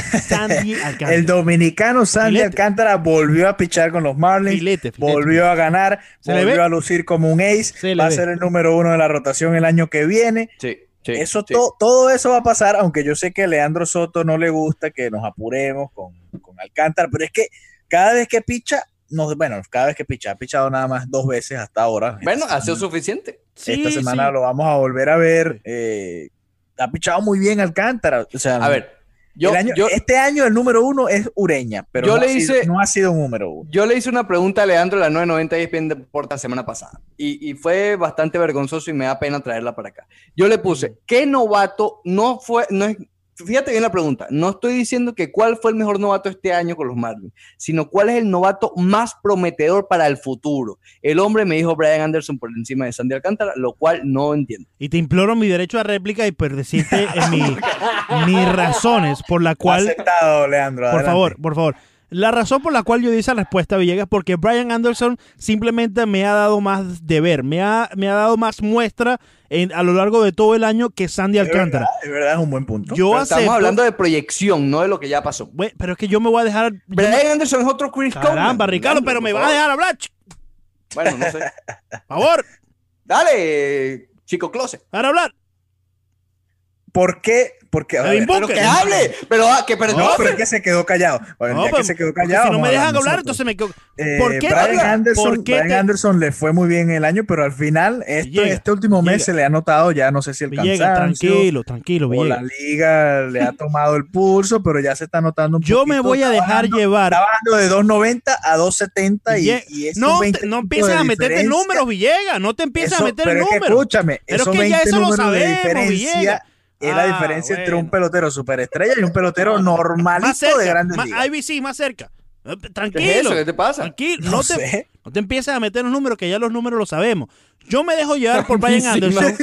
Sandy Alcántara. El dominicano Sandy Filete. Alcántara volvió a pichar con los Marlins. Filete, filete. Volvió a ganar, ¿Se le ve? volvió a lucir como un ace, Se va a ser el número uno de la rotación el año que viene. Sí, sí. Eso sí. to- todo eso va a pasar, aunque yo sé que a Leandro Soto no le gusta que nos apuremos con, con Alcántara, pero es que cada vez que picha, no, bueno, cada vez que picha, ha pichado nada más dos veces hasta ahora. Bueno, ha sido suficiente. Sí, Esta semana sí. lo vamos a volver a ver. eh, ha pichado muy bien Alcántara. O sea, A ver, yo, el año- yo, este año el número uno es Ureña, pero Yo no, le ha sido, no ha sido un número uno. yo le hice una pregunta a Leandro de la 990 ESPN Deportes la semana pasada y, y fue bastante vergonzoso y me da pena traerla para acá. Yo le puse, ¿qué novato no fue, no es, fíjate bien la pregunta, no estoy diciendo que cuál fue el mejor novato este año con los Marlins, sino cuál es el novato más prometedor para el futuro. El hombre me dijo Brian Anderson por encima de Sandy Alcántara, lo cual no entiendo. Y te imploro mi derecho a réplica y por decirte en mi- mis razones por la cual Aceptado, Leandro. Por adelante. favor, por favor. La razón por la cual yo di esa respuesta, Villegas, porque Brian Anderson simplemente me ha dado más de ver, me ha, me ha dado más muestra en- a lo largo de todo el año que Sandy Es Alcántara. verdad, es verdad, es un buen punto. Yo estamos hablando de proyección, no de lo que ya pasó. Pero es que yo me voy a dejar. Brian Anderson es otro Chris caramba, Coleman. Ricardo, pero me vas a dejar hablar, Bueno, no sé. por favor, Dale, chico closet. para hablar. ¿Por qué? Porque, a ver. Pero que hable, pero ah, que perdón. no, pero es que se quedó callado. Bueno, No, ya pero- que se quedó callado. si no me dejan hablar, entonces me quedo. Eh, ¿Por qué? Brian? Anderson, ¿Por qué Brian te- Anderson le fue muy bien el año, pero al final, Villegas, este último mes se le ha notado ya, no sé si el Villegas, cansancio tranquilo, tranquilo, o la liga le ha tomado el pulso, pero ya se está notando un Yo me voy a dejar bajando- llevar. Está bajando de 2.90 a 2.70 y, y no, 20 te- no empieces a meterte números, Villegas. No te empieces eso- a meter números. escúchame, Pero es que ya 20 eso lo sabemos, Villegas. Es la Ah, diferencia entre un pelotero superestrella y un pelotero normalito de grandes más- ligas. IBC, más cerca. Eh, ¿Qué es Tranquilo. eso? ¿Qué te pasa? Tranquilo. No No, te, sé. no te empieces a meter los números, que ya los números los sabemos. Yo me dejo llevar por Brian Anderson.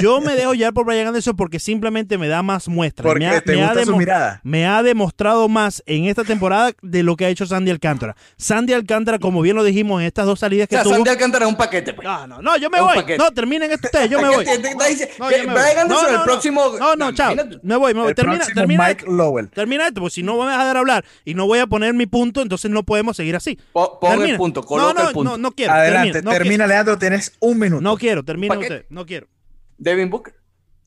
Yo me dejo llevar por Brian Anderson porque simplemente me da más muestras. Porque me ha, te me ha gusta su mirada. me ha demostrado más en esta temporada de lo que ha hecho Sandy Alcántara. Sandy Alcántara, como bien lo dijimos en estas dos salidas O que sea, tuvo. Sandy Alcántara es un paquete. pues. No, no, no, yo me Es voy. No, terminen esto ustedes, yo me ¿Qué voy. No, yo me Brian. Anderson, No, el no, próximo- No, no, No, chao. Me voy, me voy. El Termina, termina Mike esto. Lowell. Termina esto, porque si no me vas a dejar hablar y no voy a poner mi punto, entonces no podemos seguir así. Po- Pon el punto, no, coloca no, el punto. No, no quiero. Adelante, termina, no termina, Leandro, tienes un minuto. No quiero, termina usted. No quiero. Devin Booker.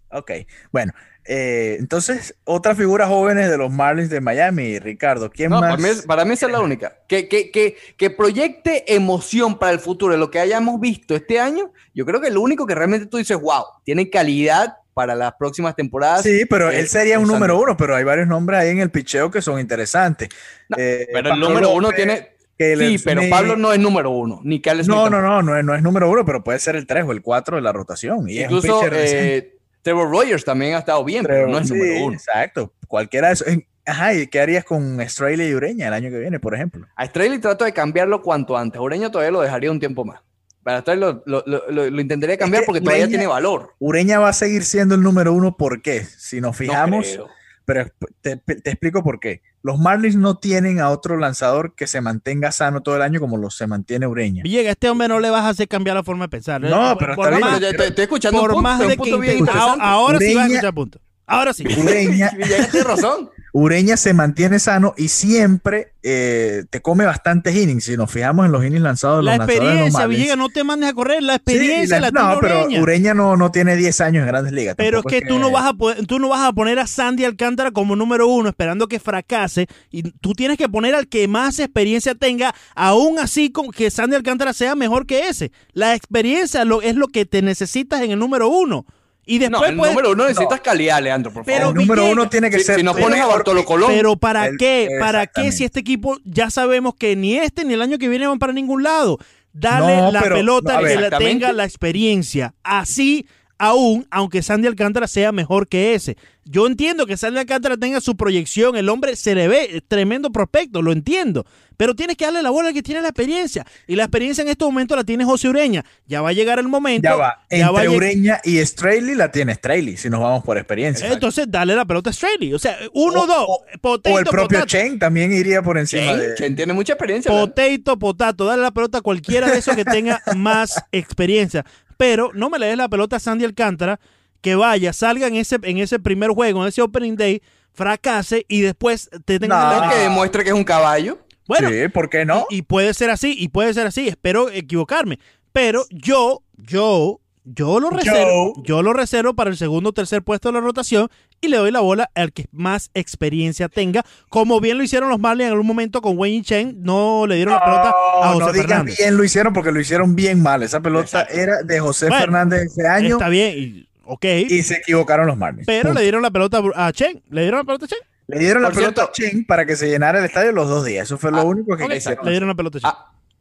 Ok, bueno, eh, entonces, otras figuras jóvenes de los Marlins de Miami, Ricardo, ¿quién No, más? para mí, es- para mí esa es la única. Que, que, que, que proyecte emoción para el futuro de lo que hayamos visto este año. Yo creo que lo único que realmente tú dices, wow, tiene calidad para las próximas temporadas. Sí, pero eh, él sería un número uno, pero hay varios nombres ahí en el picheo que son interesantes. No, Eh, Pero el número uno tiene. Caleb Sí, pero Smith. Pablo no es número uno, ni Caleb Smith No, no, no, no es, no es número uno, pero puede ser el 3 o el 4 de la rotación. Y es Incluso eh, Trevor Rogers también ha estado bien, pero no es Sí, número uno. Exacto. Cualquiera de esos. en- Ajá, ¿y qué harías con Estrella y Ureña el año que viene, por ejemplo? A Strelly trato de cambiarlo cuanto antes. Ureña todavía lo dejaría un tiempo más. Para Strelly lo, lo, lo- lo- intentaría cambiar que porque todavía Ureña- tiene valor. Ureña va a seguir siendo el número uno, ¿por qué? Si nos No fijamos, creo. pero te, te explico por qué. Los Marlins no tienen a otro lanzador que se mantenga sano todo el año como lo se mantiene Ureña. Villegas, a este hombre no le vas a hacer cambiar la forma de pensar. No, Eh, pero por está bien, más- Pero ya te- estoy escuchando por un punto, más un de que bien interesante. Ah, ahora sí vas a escuchar punto. Ahora sí. Ureña, Villegas tiene razón. Ureña se mantiene sano y siempre eh, te come bastantes innings. Si nos fijamos en los innings lanzados de La los experiencia. Villegas, no te mandes a correr. La Sí, experiencia la, no, tiene pero Ureña. Ureña no, no tiene 10 años en grandes ligas. Pero es que, tú no vas a poder- tú no vas a poner a Sandy Alcántara como número uno esperando que fracase y tú tienes que poner al que más experiencia tenga, aún así con que Sandy Alcántara sea mejor que ese. La experiencia lo, es lo que te necesitas en el número uno. Y No, después el puedes- número uno necesitas calidad, Leandro, por Pero favor. el número uno tiene que si, ser. si no pero- pones a Bartolo Colón, Pero ¿para El- qué? ¿Para qué si este equipo ya sabemos que ni este ni el año que viene van para ningún lado? Dale No, la pero- pelota no, ver, que la tenga la experiencia. Así aún, aunque Sandy Alcántara sea mejor que ese. Yo entiendo que Sandy Alcántara tenga su proyección, el hombre se le ve tremendo prospecto, lo entiendo. Pero tienes que darle la bola al que tiene la experiencia. Y la experiencia en este momento la tiene José Ureña. Ya va a llegar el momento. Ya va. ya Entre Ureña y Straley la tiene Straley, si nos vamos por experiencia. Entonces, dale la pelota a Straley. O sea, uno, O- dos. o- potato, o el propio potato. Chen también iría por encima Chen, de. Chen tiene mucha experiencia. Potato, potato, dale la pelota a cualquiera de esos que tenga más experiencia. Pero no me le des la pelota a Sandy Alcántara, que vaya, salga en ese, en ese primer juego, en ese opening day, fracase y después te tenga No. que demuestre que es un caballo. Bueno, sí, ¿por qué no? y, y puede ser así, y puede ser así, espero equivocarme. Pero yo, yo, yo lo reservo, Yo. yo lo reservo para el segundo o tercer puesto de la rotación y le doy la bola al que más experiencia tenga, como bien lo hicieron los Marlins en algún momento con Wayne Chen, no le dieron la pelota a No, José no digan Fernández. bien lo hicieron porque lo hicieron bien mal. Esa pelota Exacto. era de José Bueno, Fernández ese año Está bien, y- ok, y se equivocaron los Marlins. pero Punto. le dieron la pelota a Chen, le dieron la pelota a Chen, Le dieron la pelota a Chen para que se llenara el estadio los dos días. Eso fue lo Ah, único que Ok, hicieron. le dieron la pelota a Chen.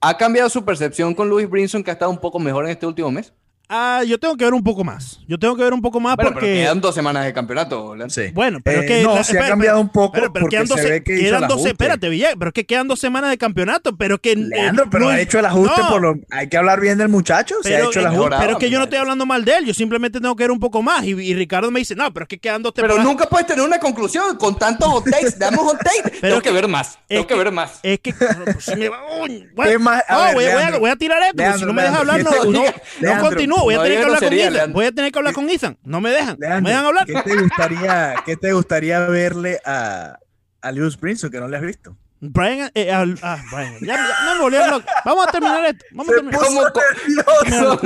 Ha, ha cambiado su percepción con Louis Brinson, que ha estado un poco mejor en este último mes. Ah, yo tengo que ver un poco más, yo tengo que ver un poco más Bueno, pero porque... quedan dos semanas de campeonato. Leandro. Sí. Bueno, pero Eh, es que. no, la- se ha cambiado espera, un poco pero porque quedan se doce- ve que hizo quedan el doce- ajuste. espérate, Villegas, pero es que quedan dos semanas de campeonato, pero que. eh, Leandro, pero no- ha hecho el ajuste no, por lo. Hay que hablar bien del muchacho. se ha Pero, hecho el eh, ajuste. pero es que yo no estoy hablando mal de él, yo simplemente tengo que ver un poco más. Y, y Ricardo me dice, no, pero es que quedan dos Pero temporadas. nunca puedes tener una conclusión con tantos hot takes. Dame un hot take. Tengo que, que- ver más. Tengo que, ver más. Es que. pues, si me va- uy, bueno, ¿Qué más? A no, ver, voy, voy a, Leandro. voy a tirar esto, porque si no me deja hablar, no, ¿qué te no, no. Voy a no tener que hablar con grosería, Ethan. Leandro. Voy a tener que hablar con Ethan. No me dejan. no Leandro, me dejan hablar. ¿qué te gustaría, qué te gustaría verle a, a Lewis Brinson que no le has visto? Brian, eh, al- ah, Brian, ya, ya me volvieron loco. Vamos a terminar esto. Vamos a terminar. ¿Cómo, cómo,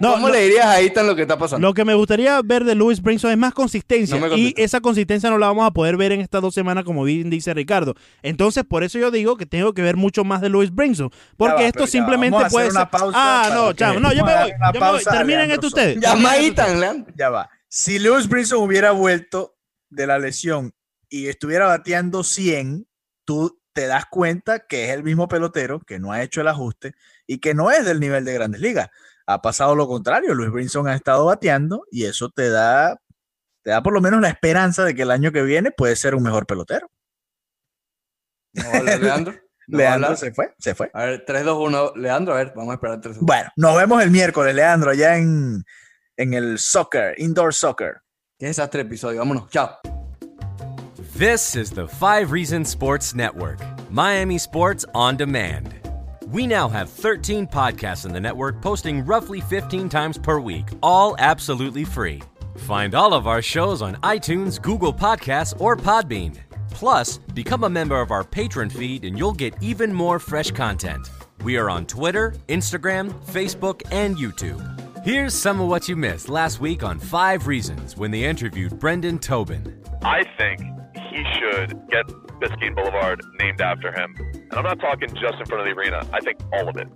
No, cómo no. le dirías a Ethan lo que está pasando? Lo que me gustaría ver de Louis Brinson es más consistencia. No y esa consistencia no la vamos a poder ver en estas dos semanas, como bien dice Ricardo. Entonces, por eso yo digo que tengo que ver mucho más de Louis Brinson. Porque va, esto simplemente Vamos a puede hacer una ser. pausa ah, no, chavo. No, yo me voy. Yo me voy. Terminen Leandro esto ustedes. Llama a Ethan, Leandro. Ya va. Si Lewis Brinson hubiera vuelto de la lesión y estuviera bateando 100, tú te das cuenta que es el mismo pelotero, que no ha hecho el ajuste y que no es del nivel de grandes ligas. Ha pasado lo contrario. Luis Brinson ha estado bateando y eso te da, te da por lo menos la esperanza de que el año que viene puede ser un mejor pelotero. No Leandro. No Leandro se fue, se fue. A ver, 3, 2, 1. Leandro, a ver, vamos a esperar 3, 2, 1. Bueno, nos vemos el miércoles, Leandro, allá en, en el soccer, indoor soccer. Qué desastre episodio. Vámonos. Chao. This is the Five Reasons Sports Network, Miami Sports on Demand. We now have 13 podcasts in the network posting roughly 15 times per week, all absolutely free. Find all of our shows on iTunes, Google Podcasts, or Podbean. Plus, become a member of our patron feed and you'll get even more fresh content. We are on Twitter, Instagram, Facebook, and YouTube. Here's some of what you missed last week on Five Reasons when they interviewed Brendan Tobin. I think he should get Biscayne Boulevard named after him. And I'm not talking just in front of the arena. I think all of it.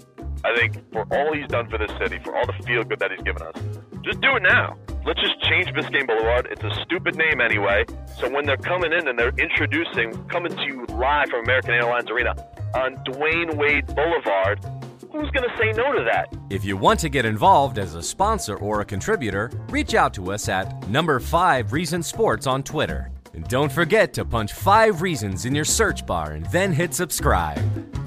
I think for all he's done for this city, for all the feel good that he's given us, just do it now. let's just change Biscayne Boulevard. It's a stupid name anyway. So when they're coming in and they're introducing, coming to you live from American Airlines Arena on Dwayne Wade Boulevard, who's going to say no to that? If you want to get involved as a sponsor or a contributor, reach out to us at number 5 Reason Sports on Twitter. And don't forget to punch 5 reasons in your search bar and then hit subscribe.